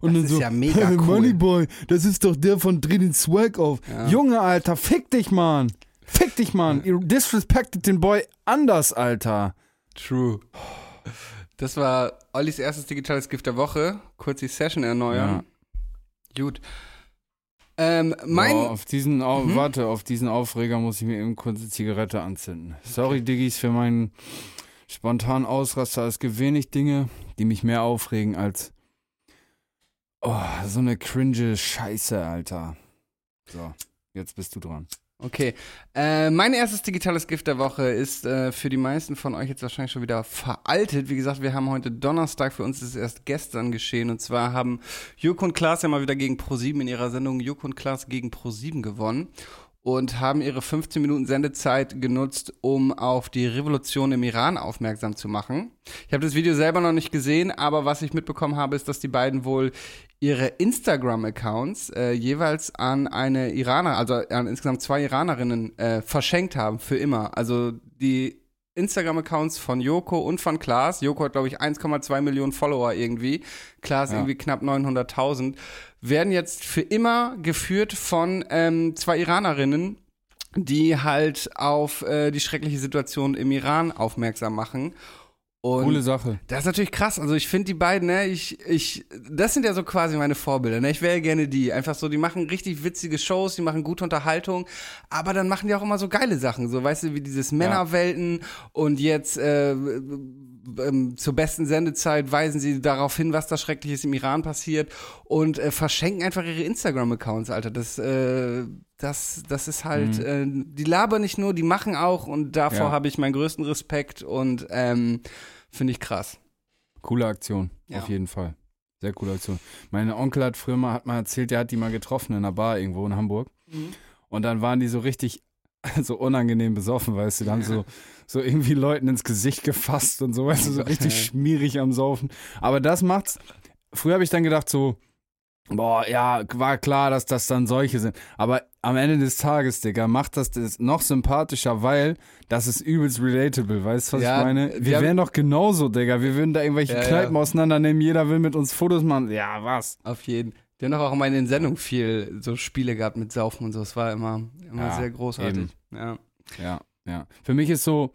Und Das dann ist so, ja mega hey, cool. Moneyboy, das ist doch der von Dreh den Swag auf. Ja. Junge, Alter, fick dich, Mann. Fick dich, Mann. Ihr disrespectet den Boy anders, Alter. True. Das war Ollis erstes digitales Gift der Woche. Kurz die Session erneuern. Gut. Ähm, mein. Boah, auf diesen, Au- Mhm. warte, auf diesen Aufreger muss ich mir eben kurz eine Zigarette anzünden. Sorry, Diggis, für meinen spontanen Ausraster. Es gibt wenig Dinge, die mich mehr aufregen als oh, so eine cringe Scheiße, Alter. So, jetzt bist du dran. Okay. Äh, mein erstes digitales Gift der Woche ist äh, für die meisten von euch jetzt wahrscheinlich schon wieder veraltet. Wie gesagt, wir haben heute Donnerstag. Für uns ist es erst gestern geschehen. Und zwar haben Joko und Klaas ja mal wieder gegen ProSieben in ihrer Sendung Joko und Klaas gegen ProSieben gewonnen. Und haben ihre 15 Minuten Sendezeit genutzt, um auf die Revolution im Iran aufmerksam zu machen. Ich habe das Video selber noch nicht gesehen, aber was ich mitbekommen habe, ist, dass die beiden wohl ihre Instagram-Accounts äh, jeweils an eine Iraner, also an insgesamt zwei Iranerinnen äh, verschenkt haben für immer. Also die Instagram-Accounts von Joko und von Klaas. Joko hat, glaube ich, 1,2 Millionen Follower irgendwie. Klaas Ja. irgendwie knapp 900.000. Werden jetzt für immer geführt von ähm, zwei Iranerinnen, die halt auf äh, die schreckliche Situation im Iran aufmerksam machen. Und Coole Sache. das ist natürlich krass. Also ich finde die beiden, ne, ich, ich, das sind ja so quasi meine Vorbilder, ne? Ich wäre gerne die. Einfach so, die machen richtig witzige Shows, die machen gute Unterhaltung, aber dann machen die auch immer so geile Sachen, so, weißt du, wie dieses Männerwelten und jetzt äh, ähm, zur besten Sendezeit weisen sie darauf hin, was da Schreckliches im Iran passiert und äh, verschenken einfach ihre Instagram-Accounts, Alter. Das, äh, das, das ist halt, äh, die labern nicht nur, die machen auch und davor Ja. habe ich meinen größten Respekt und ähm, finde ich krass. Coole Aktion, Ja. auf jeden Fall. Sehr coole Aktion. Meine Onkel hat früher mal, hat mal erzählt, der hat die mal getroffen in einer Bar irgendwo in Hamburg. Und dann waren die so richtig, [laughs] so unangenehm besoffen, weißt du. Da haben so, so irgendwie Leuten ins Gesicht gefasst und so, weißt du, so richtig schmierig am Saufen. Aber das macht's. Früher habe ich dann gedacht so, boah, ja, war klar, dass das dann solche sind. Aber am Ende des Tages, Digga, macht das das noch sympathischer, weil das ist übelst relatable, weißt du, was Ja, ich meine? wir Wir wären doch genauso, Digga. Wir würden da irgendwelche Ja, ja. Kneipen auseinandernehmen, jeder will mit uns Fotos machen. Ja, was? Auf jeden. Die haben doch auch immer in den Sendungen viel so Spiele gehabt mit Saufen und so. Es war immer, immer Ja, sehr großartig. eben. Ja. Ja. Ja. Für mich ist so,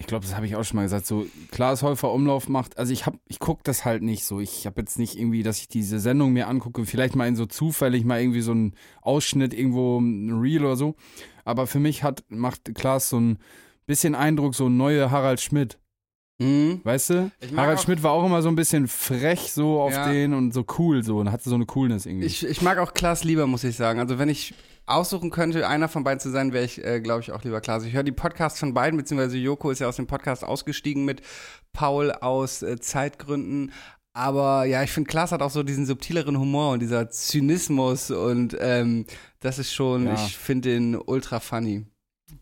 ich glaube, das habe ich auch schon mal gesagt, so Klaas Häufer Umlauf macht, also ich hab, ich gucke das halt nicht so. Ich habe jetzt nicht irgendwie, dass ich diese Sendung mir angucke, vielleicht mal in so zufällig mal irgendwie so einen Ausschnitt irgendwo, ein Reel oder so. Aber für mich hat, macht Klaas so ein bisschen Eindruck, so ein neue Harald Schmidt. Mhm. Weißt du? Harald auch- Schmidt war auch immer so ein bisschen frech so auf Ja. den und so cool so und hatte so eine Coolness irgendwie. Ich, ich mag auch Klaas lieber, muss ich sagen. Also wenn ich aussuchen könnte, einer von beiden zu sein, wäre ich, äh, glaube ich, auch lieber Klaas. Ich höre die Podcasts von beiden, beziehungsweise Joko ist ja aus dem Podcast ausgestiegen mit Paul aus äh, Zeitgründen. Aber ja, ich finde, Klaas hat auch so diesen subtileren Humor und dieser Zynismus und ähm, das ist schon, Ja. ich finde den ultra funny.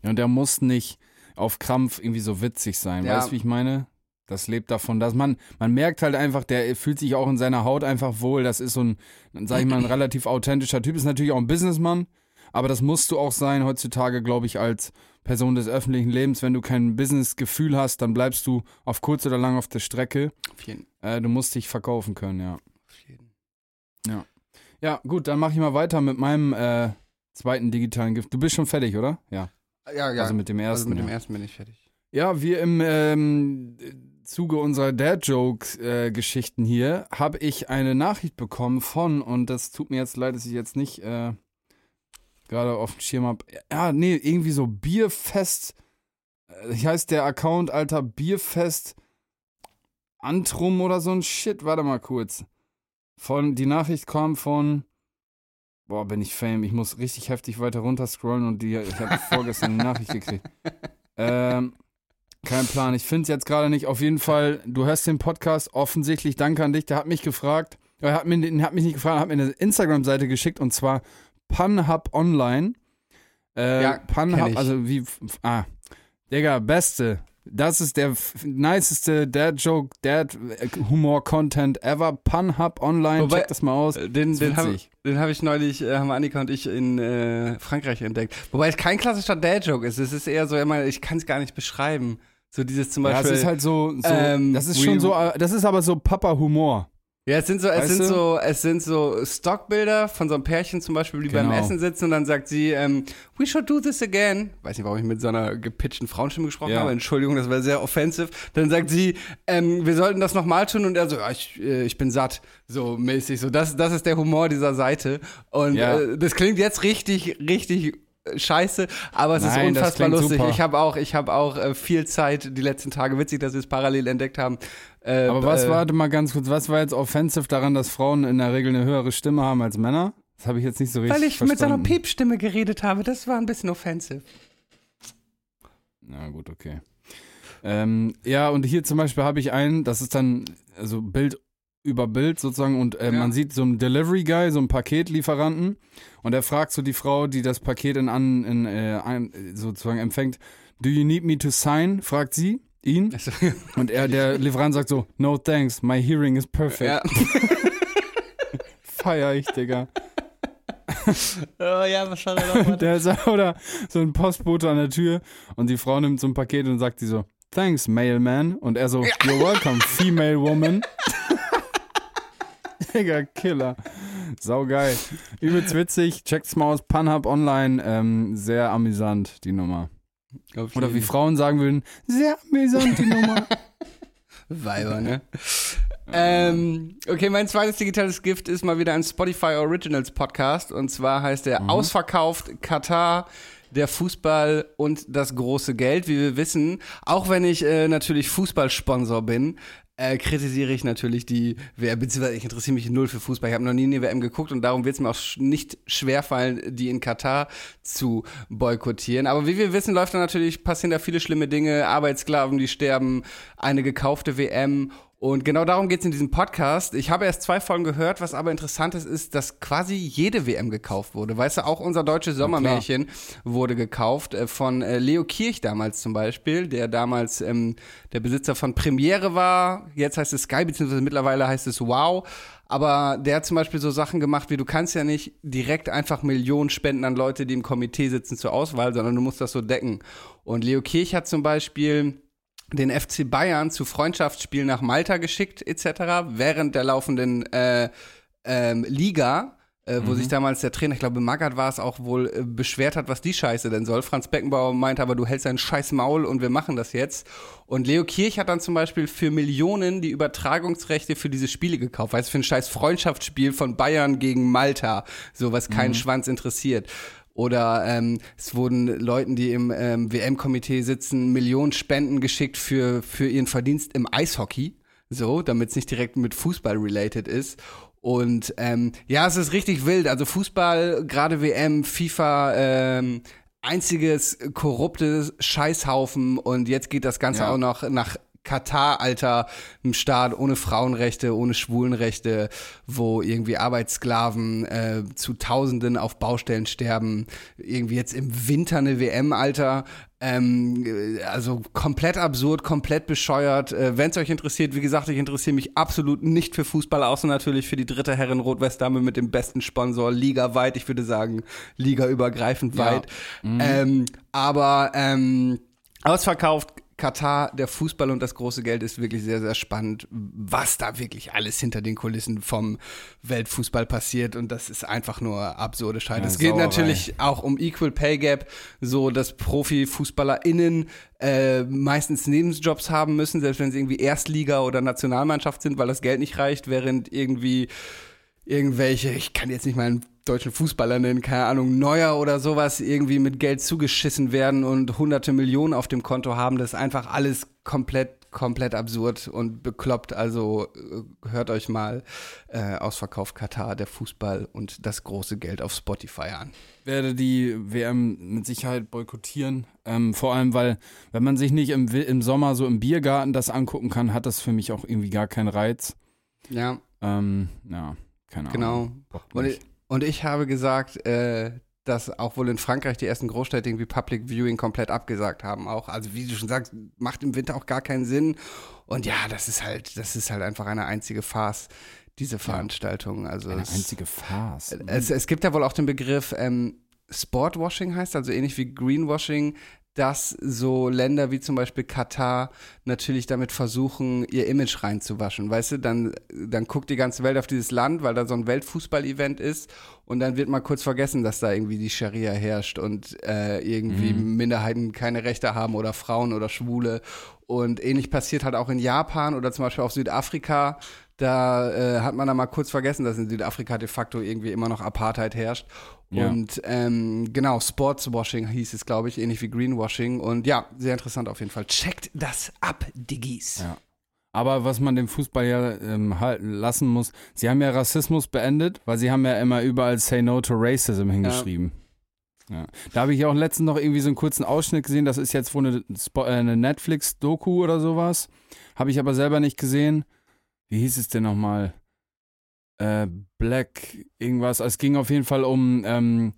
Ja, und der muss nicht auf Krampf irgendwie so witzig sein. Ja. Weißt du, wie ich meine? Das lebt davon, dass man, man merkt halt einfach, der fühlt sich auch in seiner Haut einfach wohl. Das ist so ein, sag ich mal, ein [clears throat] relativ authentischer Typ. Ist natürlich auch ein Businessmann, aber das musst du auch sein heutzutage, glaube ich, als Person des öffentlichen Lebens. Wenn du kein Business-Gefühl hast, dann bleibst du auf kurz oder lang auf der Strecke. Auf jeden, Äh, du musst dich verkaufen können, ja. auf jeden. Ja, gut, dann mache ich mal weiter mit meinem äh, zweiten digitalen Gift. Du bist schon fertig, oder? Ja. Ja, ja. Also mit dem ersten. also mit dem ersten bin ich fertig. Ja, wir im ähm, Zuge unserer Dad-Joke-Geschichten hier habe ich eine Nachricht bekommen von, und das tut mir jetzt leid, dass ich jetzt nicht äh, gerade auf dem Schirm habe. Ja, nee, irgendwie so Bierfest. Äh, Hier heißt der Account, Alter, Bierfest Antrum oder so ein Shit. Warte mal kurz. Von, die Nachricht kam von. Boah, bin ich fame. Ich muss richtig heftig weiter runter scrollen und die, ich habe [laughs] vorgestern die Nachricht gekriegt. Ähm, kein Plan. Ich finde es jetzt gerade nicht. Auf jeden Fall, du hörst den Podcast offensichtlich. Danke an dich. Der hat mich gefragt. Er hat, mir, hat mich nicht gefragt, er hat mir eine Instagram-Seite geschickt und zwar Punhub Online. Äh, Ja, Punhub, also wie. Ah, Digga, beste. Das ist der niceste Dad-Joke, Dad-Humor-Content ever. Punhub Online. Wobei- Check das mal aus. Äh, Den, den habe hab ich neulich, äh, haben Annika und ich in äh, Frankreich entdeckt. Wobei es kein klassischer Dad-Joke ist. Es ist eher so, immer, ich kann es gar nicht beschreiben. So dieses zum Ja, Beispiel. es ist halt so, so ähm, das ist schon so, äh, das ist aber so Papa-Humor. Ja, es sind so, es Weißt sind du? so, es sind so Stockbilder von so einem Pärchen zum Beispiel, die beim Genau. Essen sitzen und dann sagt sie, ähm, we should do this again. Weiß nicht, warum ich mit so einer gepitchten Frauenstimme gesprochen Ja. habe. Entschuldigung, das war sehr offensive. Dann sagt sie, ähm, wir sollten das nochmal tun und er so, ja, ich, äh, ich bin satt, so mäßig. So, das, das ist der Humor dieser Seite. Und Ja. äh, das klingt jetzt richtig, richtig scheiße, aber es ist Nein, das unfassbar lustig. super. Ich habe auch, ich habe auch äh, viel Zeit die letzten Tage, witzig, dass wir es parallel entdeckt haben. Äh, Aber was, äh, warte mal ganz kurz, was war jetzt offensive daran, dass Frauen in der Regel eine höhere Stimme haben als Männer? Das habe ich jetzt nicht so richtig Weil ich mit so einer verstanden. Piepstimme geredet habe, das war ein bisschen offensive. Na gut, okay. Ähm, ja, und hier zum Beispiel habe ich einen, das ist dann, also Bild über Bild sozusagen, und äh, Ja. man sieht so einen Delivery Guy, so einen Paketlieferanten, und er fragt so die Frau, die das Paket in, an, in äh, ein, sozusagen empfängt, Do you need me to sign? fragt sie ihn. Also, Und er, der [laughs] Lieferant sagt so, No thanks, my hearing is perfect. ja. [laughs] Feier ich, Digga. [laughs] oh, ja, was da nochmal? Der ist, oder so ein Postbote an der Tür und die Frau nimmt so ein Paket und sagt die so, thanks, Mailman. Und er so, you're welcome, female woman. [laughs] Digga, Killer. Sau geil. Übelst witzig. Checkt's mal aus. Punhub online. Ähm, sehr amüsant, die Nummer. Oder wie Frauen sagen würden, sehr amüsant, die Nummer. [laughs] Weiber, ne? ähm, okay, mein zweites digitales Gift ist mal wieder ein Spotify Originals Podcast und zwar heißt der Mhm. Ausverkauft Katar. Der Fußball und das große Geld, wie wir wissen. Auch wenn ich äh, natürlich Fußballsponsor bin, äh, kritisiere ich natürlich die WM, beziehungsweise ich interessiere mich null für Fußball. Ich habe noch nie eine WM geguckt und darum wird es mir auch sch- nicht schwerfallen, die in Katar zu boykottieren. Aber wie wir wissen, läuft da natürlich, passieren da viele schlimme Dinge, Arbeitssklaven, die sterben, eine gekaufte WM. Und genau darum geht es in diesem Podcast. Ich habe erst zwei Folgen gehört, was aber interessant ist, ist, dass quasi jede WM gekauft wurde. Weißt du, auch unser deutsches Sommermärchen wurde gekauft äh, von äh, Leo Kirch damals zum Beispiel, der damals ähm, der Besitzer von Premiere war. Jetzt heißt es Sky, beziehungsweise mittlerweile heißt es Wow. Aber der hat zum Beispiel so Sachen gemacht, wie du kannst ja nicht direkt einfach Millionen spenden an Leute, die im Komitee sitzen zur Auswahl, sondern du musst das so decken. Und Leo Kirch hat zum Beispiel den FC Bayern zu Freundschaftsspielen nach Malta geschickt etc. während der laufenden äh, ähm, Liga äh, wo sich damals der Trainer, ich glaube Magath war es auch wohl, äh, beschwert hat, was die Scheiße denn soll. Franz Beckenbauer meinte aber, du hältst dein scheiß Maul und wir machen das jetzt. Und Leo Kirch hat dann zum Beispiel für Millionen die Übertragungsrechte für diese Spiele gekauft. Weißt du, für ein scheiß Freundschaftsspiel von Bayern gegen Malta, so was keinen Schwanz interessiert. Oder ähm, es wurden Leuten, die im ähm, WM-Komitee sitzen, Millionen Spenden geschickt für, für ihren Verdienst im Eishockey. So, damit es nicht direkt mit Fußball related ist. Und ähm, ja, es ist richtig wild. Also Fußball, gerade WM, FIFA, ähm, einziges korruptes Scheißhaufen und jetzt geht das Ganze Ja. auch noch nach Katar, Alter, ein Staat ohne Frauenrechte, ohne Schwulenrechte, wo irgendwie Arbeitssklaven äh, zu Tausenden auf Baustellen sterben. Irgendwie jetzt im Winter eine WM, Alter. Ähm, äh, also komplett absurd, komplett bescheuert. Äh, Wenn es euch interessiert, wie gesagt, ich interessiere mich absolut nicht für Fußball, außer natürlich für die dritte Herren Rot-West-Dame mit dem besten Sponsor, ligaweit. Ich würde sagen, ligaübergreifend Ja. weit. Ähm, aber ähm, ausverkauft. Katar, der Fußball und das große Geld ist wirklich sehr, sehr spannend, was da wirklich alles hinter den Kulissen vom Weltfußball passiert und das ist einfach nur absurde Scheiße. Ja, es geht Sauerei. natürlich auch um Equal Pay Gap, so dass ProfifußballerInnen äh, meistens Nebenjobs haben müssen, selbst wenn sie irgendwie Erstliga oder Nationalmannschaft sind, weil das Geld nicht reicht, während irgendwie irgendwelche, ich kann jetzt nicht mal einen deutschen Fußballer nennen, keine Ahnung, Neuer oder sowas, irgendwie mit Geld zugeschissen werden und hunderte Millionen auf dem Konto haben. Das ist einfach alles komplett, komplett absurd und bekloppt. Also äh, hört euch mal äh, Ausverkauf Katar, der Fußball und das große Geld auf Spotify an. werde die WM mit Sicherheit boykottieren. Ähm, vor allem, weil, wenn man sich nicht im, im Sommer so im Biergarten das angucken kann, hat das für mich auch irgendwie gar keinen Reiz. Ja, Ähm, ja, keine genau. Ahnung. Bockt Und und ich habe gesagt, äh, dass auch wohl in Frankreich die ersten Großstädte irgendwie Public Viewing komplett abgesagt haben auch. Also wie du schon sagst, macht im Winter auch gar keinen Sinn. Und ja, das ist halt, das ist halt einfach eine einzige Farce, diese Veranstaltung. Also Eine es, einzige Farce. es, es gibt ja wohl auch den Begriff ähm, Sportwashing heißt, also ähnlich wie Greenwashing, dass so Länder wie zum Beispiel Katar natürlich damit versuchen, ihr Image reinzuwaschen. Weißt du, dann, dann guckt die ganze Welt auf dieses Land, weil da so ein Weltfußball-Event ist und dann wird mal kurz vergessen, dass da irgendwie die Scharia herrscht und äh, irgendwie Minderheiten keine Rechte haben oder Frauen oder Schwule. Und ähnlich passiert halt auch in Japan oder zum Beispiel auch Südafrika. Da äh, hat man dann mal kurz vergessen, dass in Südafrika de facto irgendwie immer noch Apartheid herrscht. Ja. Und ähm, genau, Sportswashing hieß es, glaube ich, ähnlich wie Greenwashing. Und ja, sehr interessant auf jeden Fall. Checkt das ab, Diggis. Ja. Aber was man dem Fußball ja ähm, halten lassen muss, sie haben ja Rassismus beendet, weil sie haben ja immer überall Say No to Racism hingeschrieben. Ja. Da habe ich auch letztens noch irgendwie so einen kurzen Ausschnitt gesehen, das ist jetzt wohl eine, äh, eine Netflix-Doku oder sowas. Habe ich aber selber nicht gesehen. Wie hieß es denn nochmal? Äh, Black, irgendwas. Es ging auf jeden Fall um, ähm,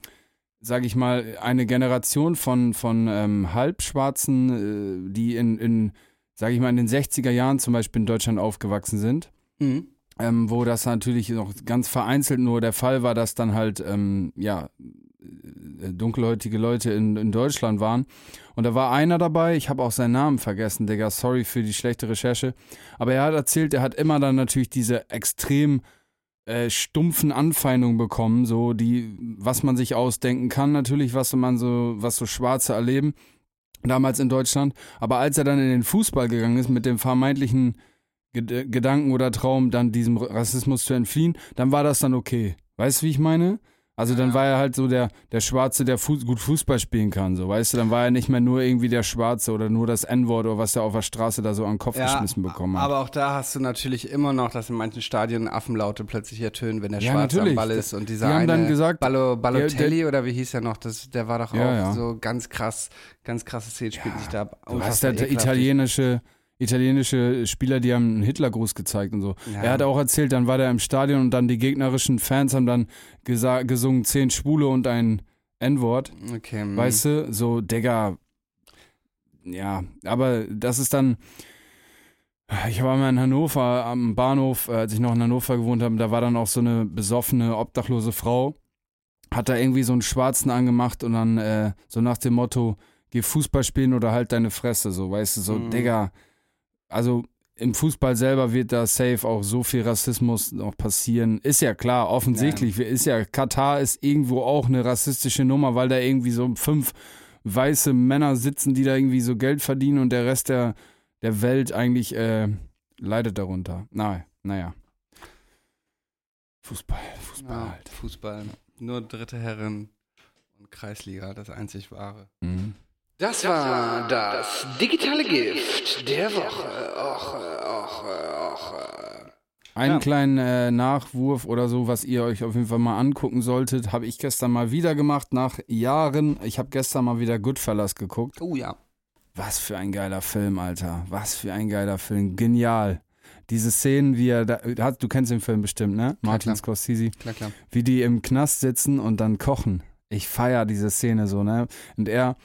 sage ich mal, eine Generation von, von ähm, Halbschwarzen, äh, die in, in sage ich mal, in den 60er Jahren zum Beispiel in Deutschland aufgewachsen sind, Mhm. ähm, wo das natürlich noch ganz vereinzelt nur der Fall war, dass dann halt, ähm, ja, dunkelhäutige Leute in, in Deutschland waren. Und da war einer dabei, ich habe auch seinen Namen vergessen, Digga, sorry für die schlechte Recherche. Aber er hat erzählt, er hat immer dann natürlich diese extrem äh, stumpfen Anfeindungen bekommen, so die, was man sich ausdenken kann, natürlich, was man so, was so Schwarze erleben, damals in Deutschland. Aber als er dann in den Fußball gegangen ist, mit dem vermeintlichen Ged Gedanken oder Traum, dann diesem Rassismus zu entfliehen, dann war das dann okay. Weißt du, wie ich meine? Also dann war er halt so der, der Schwarze, der Fu gut Fußball spielen kann, so, weißt du? Dann war er nicht mehr nur irgendwie der Schwarze oder nur das N-Wort oder was er auf der Straße da so an den Kopf geschmissen bekommen hat. Aber auch da hast du natürlich immer noch, dass in manchen Stadien Affenlaute plötzlich ertönen, wenn der Ja, Schwarze am natürlich. Ball ist. Und dieser Die haben eine dann gesagt, Ballo, Balotelli der- oder wie hieß er noch, das, der war doch Ja, auch ja. so ganz krass, ganz krasse Szenen spielt sich da Du hast ja der italienische, italienische Spieler, die haben einen Hitlergruß gezeigt und so. Ja. Er hat auch erzählt, dann war der im Stadion und dann die gegnerischen Fans haben dann gesungen, zehn Schwule und ein N-Wort. Okay, mhm. Weißt du, so, Digga, ja, aber das ist dann, ich war mal in Hannover am Bahnhof, äh, als ich noch in Hannover gewohnt habe, da war dann auch so eine besoffene, obdachlose Frau, hat da irgendwie so einen Schwarzen angemacht und dann äh, so nach dem Motto, geh Fußball spielen oder halt deine Fresse, so, weißt du, so, Mhm. Digga, also im Fußball selber wird da safe auch so viel Rassismus noch passieren. Ist ja klar, offensichtlich. Ist ja, Katar ist irgendwo auch eine rassistische Nummer, weil da irgendwie so fünf weiße Männer sitzen, die da irgendwie so Geld verdienen und der Rest der, der Welt eigentlich äh, leidet darunter. Na, naja. Fußball, Fußball Ja, halt. Fußball. Nur dritte Herren und Kreisliga, das einzig wahre. Mhm. Das war das digitale Gift der Woche. Och, och, och. Einen Ja. kleinen äh, Nachwurf oder so, was ihr euch auf jeden Fall mal angucken solltet, habe ich gestern mal wieder gemacht, nach Jahren. Ich habe gestern mal wieder Goodfellas geguckt. Oh ja. Was für ein geiler Film, Alter. Was für ein geiler Film. Genial. Diese Szenen, wie er da, du kennst den Film bestimmt, ne? Martin klar. Scorsese. Klar, klar. Wie die im Knast sitzen und dann kochen. Ich feier diese Szene so, ne? Und er,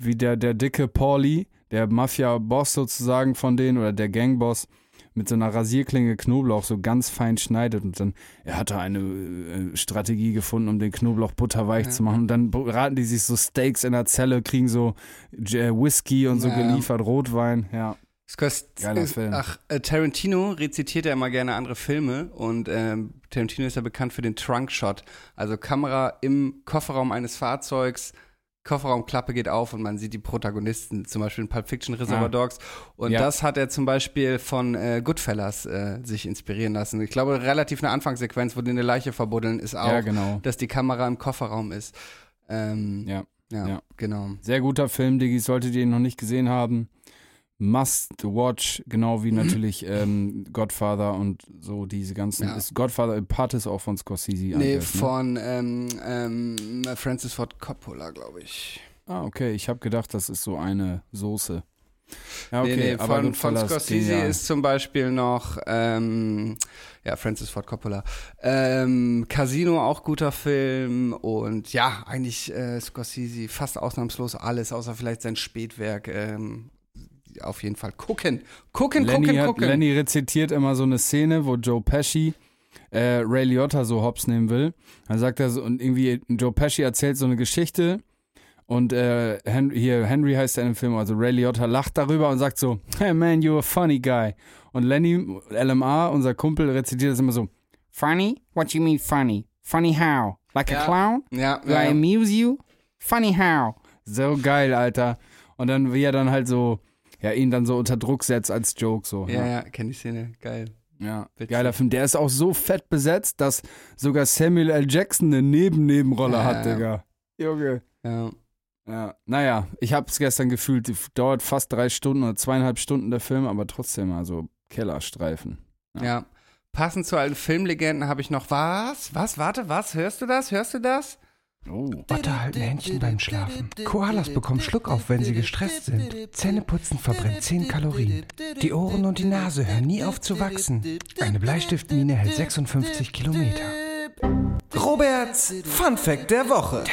wie der, der dicke Pauli, der Mafia-Boss sozusagen von denen oder der Gangboss, mit so einer Rasierklinge Knoblauch so ganz fein schneidet und dann, er hat da eine äh, Strategie gefunden, um den Knoblauch butterweich Ja. zu machen. Und dann braten die sich so Steaks in der Zelle, kriegen so äh, Whisky und so Ja, geliefert, Rotwein, ja. Skos- Geiler ist- Film. Ach, äh, Tarantino rezitiert ja immer gerne andere Filme und ähm, Tarantino ist ja bekannt für den Trunk Shot, also Kamera im Kofferraum eines Fahrzeugs. Kofferraumklappe geht auf und man sieht die Protagonisten, zum Beispiel in Pulp Fiction Reservoir Ah. Dogs. Und Ja. das hat er zum Beispiel von äh, Goodfellas äh, sich inspirieren lassen. Ich glaube, relativ eine Anfangssequenz, wo die eine Leiche verbuddeln, ist auch, Ja, genau. dass die Kamera im Kofferraum ist. Ähm, Ja. ja, Ja. genau. Sehr guter Film, Diggi, solltet ihr ihn noch nicht gesehen haben. Must watch, genau wie natürlich ähm, Godfather und so diese ganzen. Ja. Ist Godfather Part ist auch von Scorsese. Nee, guess, ne? von ähm, ähm, Francis Ford Coppola, glaube ich. Ah, okay. Ich habe gedacht, das ist so eine Soße. Ja, okay. nee, nee, aber von, von Scorsese genial. ist zum Beispiel noch, ähm, ja, Francis Ford Coppola. Ähm, Casino, auch guter Film. Und ja, eigentlich äh, Scorsese fast ausnahmslos alles, außer vielleicht sein Spätwerk. Ähm, auf jeden Fall gucken. Gucken, Lenny, gucken, hat, gucken. Lenny rezitiert immer so eine Szene, wo Joe Pesci äh, Ray Liotta so hops nehmen will. Dann sagt er so, und irgendwie Joe Pesci erzählt so eine Geschichte und äh, Henry, hier Henry heißt er im Film, also Ray Liotta lacht darüber und sagt so, hey man, you're a funny guy. Und Lenny, LMA, unser Kumpel, rezitiert das immer so, funny? What you mean funny? Funny how? Like Ja. a clown? ja, Do I ja, amuse you? Funny how? So geil, Alter. Und dann, wie er dann halt so, ja, ihn dann so unter Druck setzt als Joke, so. ja, ja, kenn die Szene. Geil. Ja, Witzig. geiler Film. Der ist auch so fett besetzt, dass sogar Samuel L. Jackson eine Neben-Nebenrolle Ja, hat, ja. Digga. Junge. Ja. Ja, naja, ich hab's gestern gefühlt, dauert fast drei Stunden oder zweieinhalb Stunden der Film, aber trotzdem, also Kellerstreifen. Ja. Ja. Passend zu alten Filmlegenden habe ich noch was? Was? Warte, was? Hörst du das? Hörst du das? Oh. Otter halten Händchen beim Schlafen. Koalas bekommen Schluckauf, wenn sie gestresst sind. Zähneputzen verbrennt 10 Kalorien. Die Ohren und die Nase hören nie auf zu wachsen. Eine Bleistiftmine hält 56 Kilometer. Roberts Fun Fact der Woche.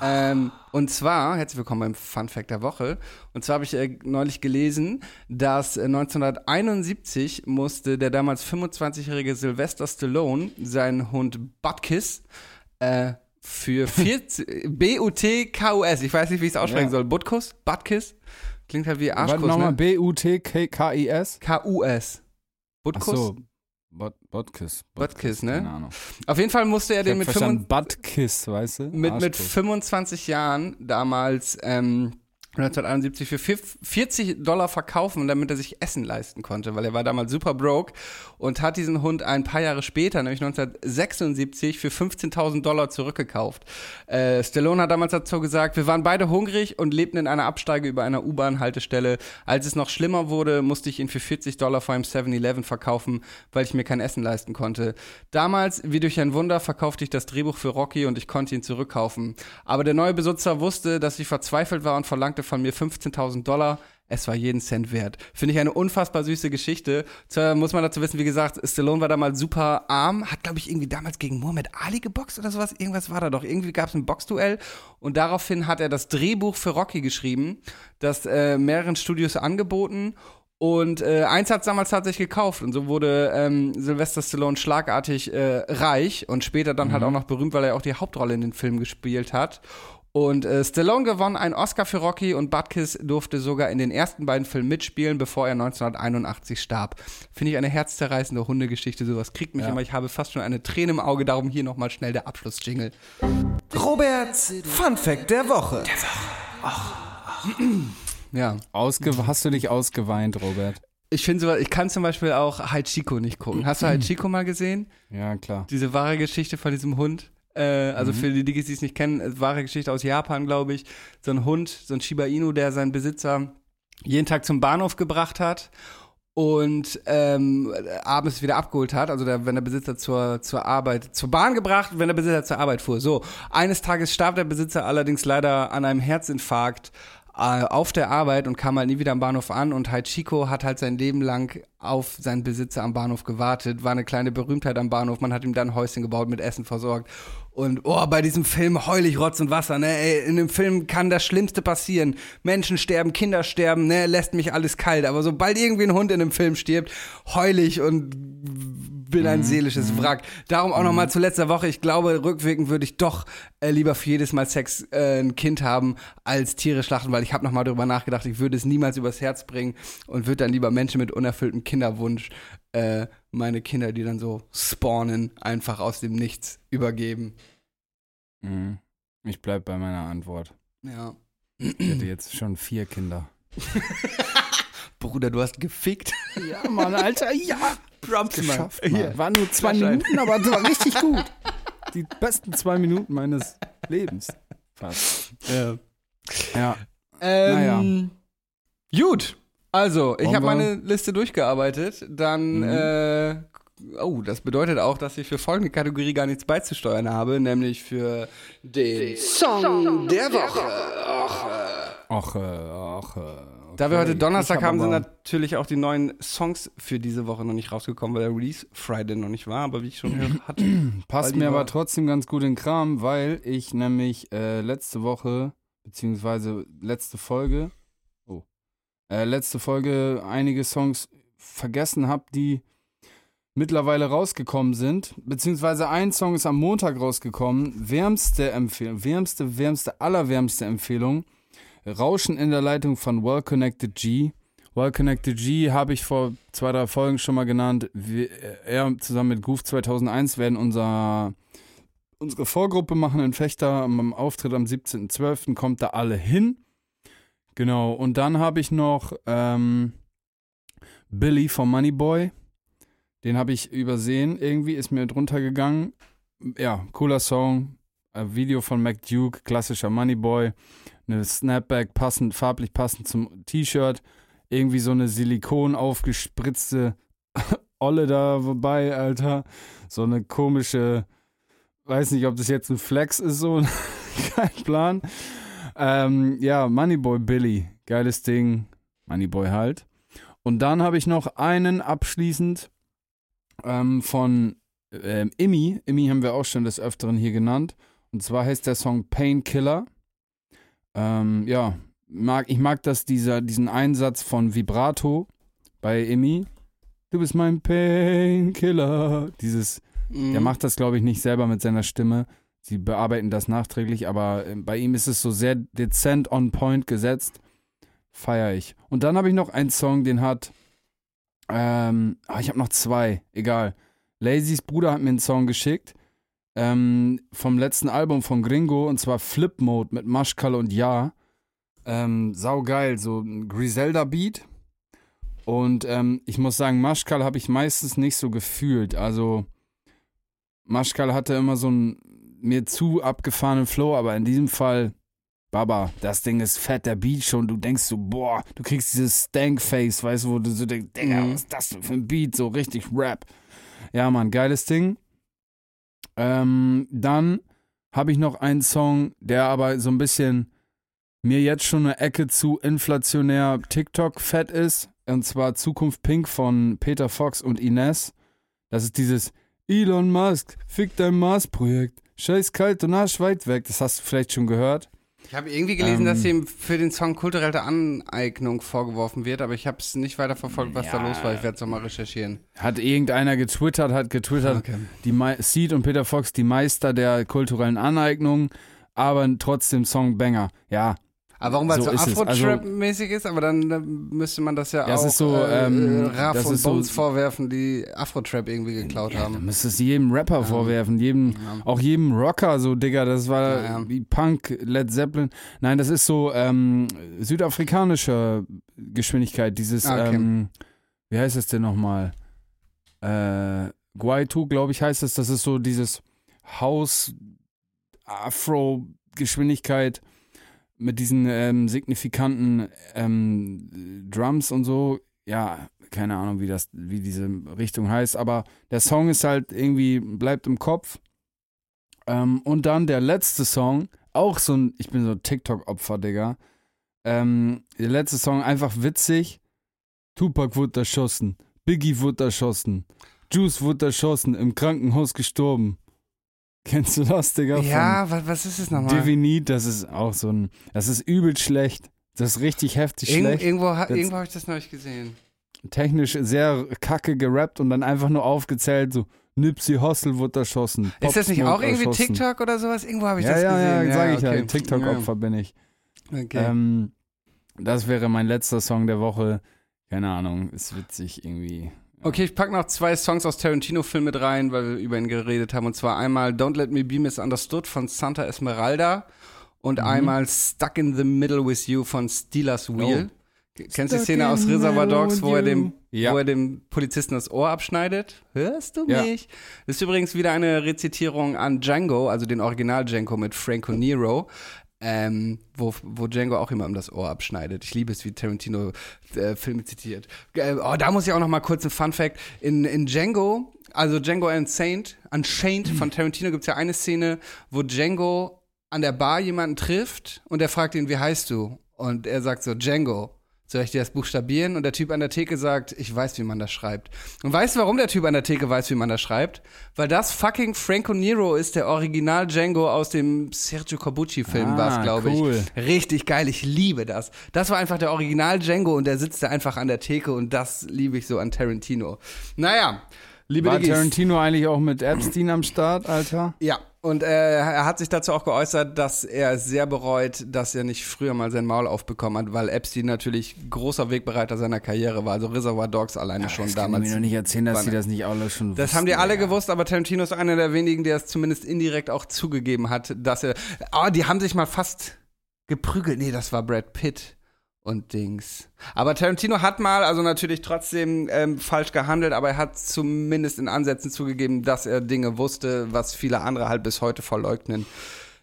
Ähm, und zwar, herzlich willkommen beim Fun Fact der Woche. Und zwar habe ich äh, neulich gelesen, dass äh, 1971 musste der damals 25-jährige Sylvester Stallone seinen Hund Butkus äh, für 40, [laughs] B-U-T-K-U-S, ich weiß nicht, wie ich es aussprechen Ja. soll, Butkus? Butkus? Klingt halt wie Warte Arschkuss, nochmal, ne? B-U-T-K-I-S? K-U-S. Ach Butkus? so. Bot- Botkiss. Botkiss, ne? Keine Ahnung. Auf jeden Fall musste er Ich den mit, verstanden, 25 Buttkiss, weißt du? mit, mit Arschkuss. 25 Jahren damals ähm, 1971 für 40 Dollar verkaufen, damit er sich Essen leisten konnte, weil er war damals super broke und hat diesen Hund ein paar Jahre später, nämlich 1976, für 15.000 Dollar zurückgekauft. Äh, Stallone hat damals dazu gesagt, wir waren beide hungrig und lebten in einer Absteige über einer U-Bahn-Haltestelle. Als es noch schlimmer wurde, musste ich ihn für 40 Dollar vor einem 7-Eleven verkaufen, weil ich mir kein Essen leisten konnte. Damals, wie durch ein Wunder, verkaufte ich das Drehbuch für Rocky und ich konnte ihn zurückkaufen. Aber der neue Besitzer wusste, dass ich verzweifelt war und verlangte von mir 15.000 Dollar. Es war jeden Cent wert. Finde ich eine unfassbar süße Geschichte. Zwar muss man dazu wissen, wie gesagt, Stallone war damals super arm, hat, glaube ich, irgendwie damals gegen Muhammad Ali geboxt oder sowas. Irgendwas war da doch. Irgendwie gab es ein Boxduell und daraufhin hat er das Drehbuch für Rocky geschrieben, das äh, mehreren Studios angeboten und äh, eins hat damals tatsächlich gekauft und so wurde ähm, Sylvester Stallone schlagartig äh, reich und später dann halt auch noch berühmt, weil er auch die Hauptrolle in den Film gespielt hat. Und äh, Stallone gewann einen Oscar für Rocky und Butkus durfte sogar in den ersten beiden Filmen mitspielen, bevor er 1981 starb. Finde ich eine herzzerreißende Hundegeschichte. Sowas kriegt mich Ja. immer. Ich habe fast schon eine Träne im Auge. Darum hier nochmal schnell der Abschlussjingle. Roberts Fun Fact der Woche. Ja. Ausge hast du dich ausgeweint, Robert? Ich finde sowas, ich kann zum Beispiel auch Haichiko nicht gucken. Hast du [clears throat] Haichiko mal gesehen? Ja, klar. Diese wahre Geschichte von diesem Hund. Äh, also für die, die es nicht kennen, äh, wahre Geschichte aus Japan, glaube ich. So ein Hund, so ein Shiba Inu, der seinen Besitzer jeden Tag zum Bahnhof gebracht hat und ähm, abends wieder abgeholt hat. Also der, wenn der Besitzer zur, zur Arbeit, zur Bahn gebracht, wenn der Besitzer zur Arbeit fuhr. So, eines Tages starb der Besitzer allerdings leider an einem Herzinfarkt auf der Arbeit und kam halt nie wieder am Bahnhof an. Und Haichiko hat halt sein Leben lang auf seinen Besitzer am Bahnhof gewartet, war eine kleine Berühmtheit am Bahnhof, man hat ihm dann ein Häuschen gebaut, mit Essen versorgt. Und oh, bei diesem Film heul ich Rotz und Wasser, ne, ey, in dem Film kann das Schlimmste passieren, Menschen sterben, Kinder sterben, ne, lässt mich alles kalt, aber sobald irgendwie ein Hund in einem Film stirbt, heul ich und bin ein seelisches Wrack. Darum auch nochmal zu letzter Woche. Ich glaube, rückwirkend würde ich doch äh, lieber für jedes Mal Sex äh, ein Kind haben, als Tiere schlachten, weil ich habe nochmal darüber nachgedacht, ich würde es niemals übers Herz bringen und würde dann lieber Menschen mit unerfülltem Kinderwunsch äh, meine Kinder, die dann so spawnen, einfach aus dem Nichts übergeben. Mhm. Ich bleib bei meiner Antwort. Ja. Ich hätte jetzt schon vier Kinder. [laughs] Bruder, du hast gefickt. [laughs] Ja, Mann, Alter, ja. Props, Geschafft, Mann. Mann. Hier. War nur zwei. Minuten, aber das war [laughs] richtig gut. Die besten zwei Minuten meines Lebens. Fast. Ja. Ja. Ähm, Gut. Also, ich habe meine Liste durchgearbeitet. Dann, Mhm. äh, oh, das bedeutet auch, dass ich für folgende Kategorie gar nichts beizusteuern habe, nämlich für den. Song der Woche. Ach, äh, ach, äh, Da wir okay. heute Donnerstag hab haben, sind natürlich auch die neuen Songs für diese Woche noch nicht rausgekommen, weil der Release Friday noch nicht war. Aber wie ich schon gehört hatte, [clears throat] Passt mir aber trotzdem ganz gut in den Kram, weil ich nämlich äh, letzte Woche, beziehungsweise letzte Folge, oh, äh, letzte Folge einige Songs vergessen habe, die mittlerweile rausgekommen sind. Beziehungsweise ein Song ist am Montag rausgekommen. Wärmste Empfehlung, wärmste, wärmste, allerwärmste Empfehlung. Rauschen in der Leitung von Well Connected G. Well Connected G habe ich vor zwei, drei Folgen schon mal genannt. Wir, äh, er zusammen mit Goof 2001 werden unser, unsere Vorgruppe machen in Fechter am, Auftritt am 17.12. Kommt da alle hin. Genau, und dann habe ich noch ähm, Billy vom Moneyboy. Den habe ich übersehen. Irgendwie ist mir drunter gegangen. Ja, cooler Song. Ein Video von Mac Duke, klassischer Moneyboy. Eine Snapback passend, farblich passend zum T-Shirt. Irgendwie so eine Silikon aufgespritzte [laughs] Olle da vorbei, Alter. So eine komische, weiß nicht, ob das jetzt ein Flex ist, so, [laughs] kein Plan. Ähm, ja, Moneyboy Billy, geiles Ding. Moneyboy halt. Und dann habe ich noch einen abschließend ähm, von ähm, Immi. Immi haben wir auch schon des Öfteren hier genannt. Und zwar heißt der Song Painkiller. Ähm, ja, mag, ich mag das, dieser, diesen Einsatz von Vibrato bei Immi. Du bist mein Painkiller. Dieses, der Mhm. macht das, glaube ich, nicht selber mit seiner Stimme. Sie bearbeiten das nachträglich, aber äh, bei ihm ist es so sehr dezent on point gesetzt. Feier ich. Und dann habe ich noch einen Song, den hat. Ähm, ah, ich habe noch zwei, egal. Lazys Bruder hat mir einen Song geschickt. Ähm, vom letzten Album von Gringo und zwar Flip Mode mit Maschkal und Ja. Ähm, saugeil, so ein Griselda-Beat. Und ähm, ich muss sagen, Maschkal habe ich meistens nicht so gefühlt. Also, Maschkal hatte immer so einen mir zu abgefahrenen Flow, aber in diesem Fall, Baba, das Ding ist fett, der Beat schon. Du denkst so, boah, du kriegst dieses Stank-Face, weißt du, wo du so denkst, Digga, Mhm. was ist das denn für ein Beat? So richtig Rap. Ja, Mann, geiles Ding. Ähm, dann habe ich noch einen Song, der aber so ein bisschen mir jetzt schon eine Ecke zu inflationär TikTok-fett ist. Und zwar Zukunft Pink von Peter Fox und Ines. Das ist dieses Elon Musk, fick dein Mars-Projekt. Scheiß kalt und arsch weit weg. Das hast du vielleicht schon gehört. Ich habe irgendwie gelesen, Ähm, dass ihm für den Song kulturelle Aneignung vorgeworfen wird, aber ich habe es nicht weiter verfolgt, was da Ja. los war. Ich werde es nochmal recherchieren. Hat irgendeiner getwittert, hat getwittert, Okay. die Me Seed und Peter Fox, die Meister der kulturellen Aneignung. aber trotzdem Songbanger. Ja, Aber warum, weil es So so, es. Also- Afro-Trap-mäßig ist, aber dann müsste man das ja Ja, es auch ist so, äh, ähm, Raff das und ist so- Bones vorwerfen, die Afro-Trap irgendwie geklaut Ja, haben. dann müsstest du jedem Rapper vorwerfen, jedem, Ja. auch jedem Rocker, so, Digga, das war Ja, ja. wie Punk, Led Zeppelin. Nein, das ist so ähm, südafrikanische Geschwindigkeit, dieses, Ah, okay. ähm, wie heißt es denn nochmal? Äh, Guaitu, glaube ich, heißt es. Das ist so dieses Haus-Afro-Geschwindigkeit mit diesen ähm, signifikanten ähm, Drums und so. Ja, keine Ahnung, wie das, wie diese Richtung heißt, aber der Song ist halt irgendwie, bleibt im Kopf. Ähm, und dann der letzte Song, auch so ein, ich bin so TikTok-Opfer, Digga. Ähm, der letzte Song einfach witzig. Tupac wurde erschossen, Biggie wurde erschossen, Juice wurde erschossen, im Krankenhaus gestorben. Kennst du das, Digga? Ja, was, was ist es nochmal? Divinity, das ist auch so ein, das ist übel schlecht. Das ist richtig heftig Irgend, schlecht. irgendwo ha, irgendwo habe ich das neulich gesehen. Technisch sehr kacke gerappt und dann einfach nur aufgezählt, so Nipsey Hussle wurde erschossen. Ist das Pop nicht Smoke auch irgendwie erschossen. TikTok oder sowas? Irgendwo habe ich ja, das ja, gesehen. Ja, sag ich okay. ja, TikTok-Opfer bin ich. Ja, okay. Ähm, das wäre mein letzter Song der Woche. Keine Ahnung, ist witzig irgendwie. Okay, ich packe noch zwei Songs aus Tarantino-Film mit rein, weil wir über ihn geredet haben. Und zwar einmal Don't Let Me Be Misunderstood von Santa Esmeralda und Mhm. einmal Stuck in the Middle with You von Steelers Wheel. Kennst du die Szene aus Reservoir Dogs, wo er, dem, Ja. wo er dem Polizisten das Ohr abschneidet? Hörst du Ja. mich? Das ist übrigens wieder eine Rezitierung an Django, also den Original Django mit Franco Nero. Ähm, wo, wo Django auch immer um das Ohr abschneidet. Ich liebe es, wie Tarantino äh, Filme zitiert. Äh, oh, da muss ich auch noch mal kurz ein Fun Fact. In, in Django, also Django Unchained, Unchained von Tarantino gibt es ja eine Szene, wo Django an der Bar jemanden trifft und er fragt ihn, wie heißt du? Und er sagt so, Django. Soll ich dir das buchstabieren? Und der Typ an der Theke sagt, ich weiß, wie man das schreibt. Und weißt du, warum der Typ an der Theke weiß, wie man das schreibt? Weil das fucking Franco Nero ist, der Original Django aus dem Sergio Corbucci-Film Ah, war es, glaube cool. ich. Richtig geil, ich liebe das. Das war einfach der Original Django und der sitzt da einfach an der Theke und das liebe ich so an Tarantino. Naja, liebe War Diggis. Tarantino eigentlich auch mit Epstein am Start, Alter? Ja, und äh, er hat sich dazu auch geäußert, dass er sehr bereut, dass er nicht früher mal sein Maul aufbekommen hat, weil Epstein natürlich großer Wegbereiter seiner Karriere war. Also Reservoir Dogs alleine schon das kann damals. mir noch nicht erzählen, dass ne- das nicht alle schon Das haben die alle gewusst, aber Tarantino ist einer der wenigen, der es zumindest indirekt auch zugegeben hat, dass er. Oh, die haben sich mal fast geprügelt. Nee, das war Brad Pitt und Dings. Aber Tarantino hat mal, also natürlich trotzdem ähm, falsch gehandelt, aber er hat zumindest in Ansätzen zugegeben, dass er Dinge wusste, was viele andere halt bis heute verleugnen.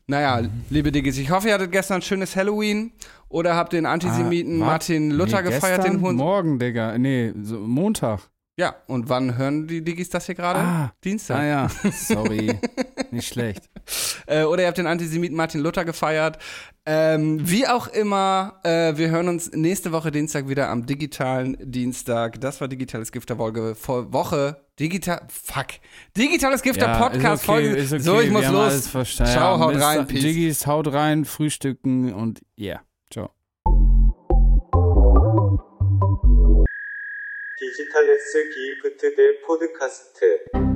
Naja, Mhm. liebe Diggis, ich hoffe, ihr hattet gestern ein schönes Halloween oder habt den Antisemiten Ah? Martin Luther nee, gefeiert, gestern? den Hund. Morgen, Digga. Nee, so Montag. Ja, und wann hören die Diggis das hier gerade? Ah. Dienstag. Ah ja, [laughs] sorry. nicht schlecht. [laughs] Äh, oder ihr habt den Antisemiten Martin Luther gefeiert. Ähm, wie auch immer, äh, wir hören uns nächste Woche Dienstag wieder am digitalen Dienstag. Das war Digitales Gift der Woche. Vor Woche. Digital. Fuck. Digitales Gift der Ja, Podcast ist okay, Folge. okay, So, ich muss los. Ciao, haut rein. Peace. Diggis, haut rein, frühstücken und yeah. 디지털 S 기프트 대 포드카스트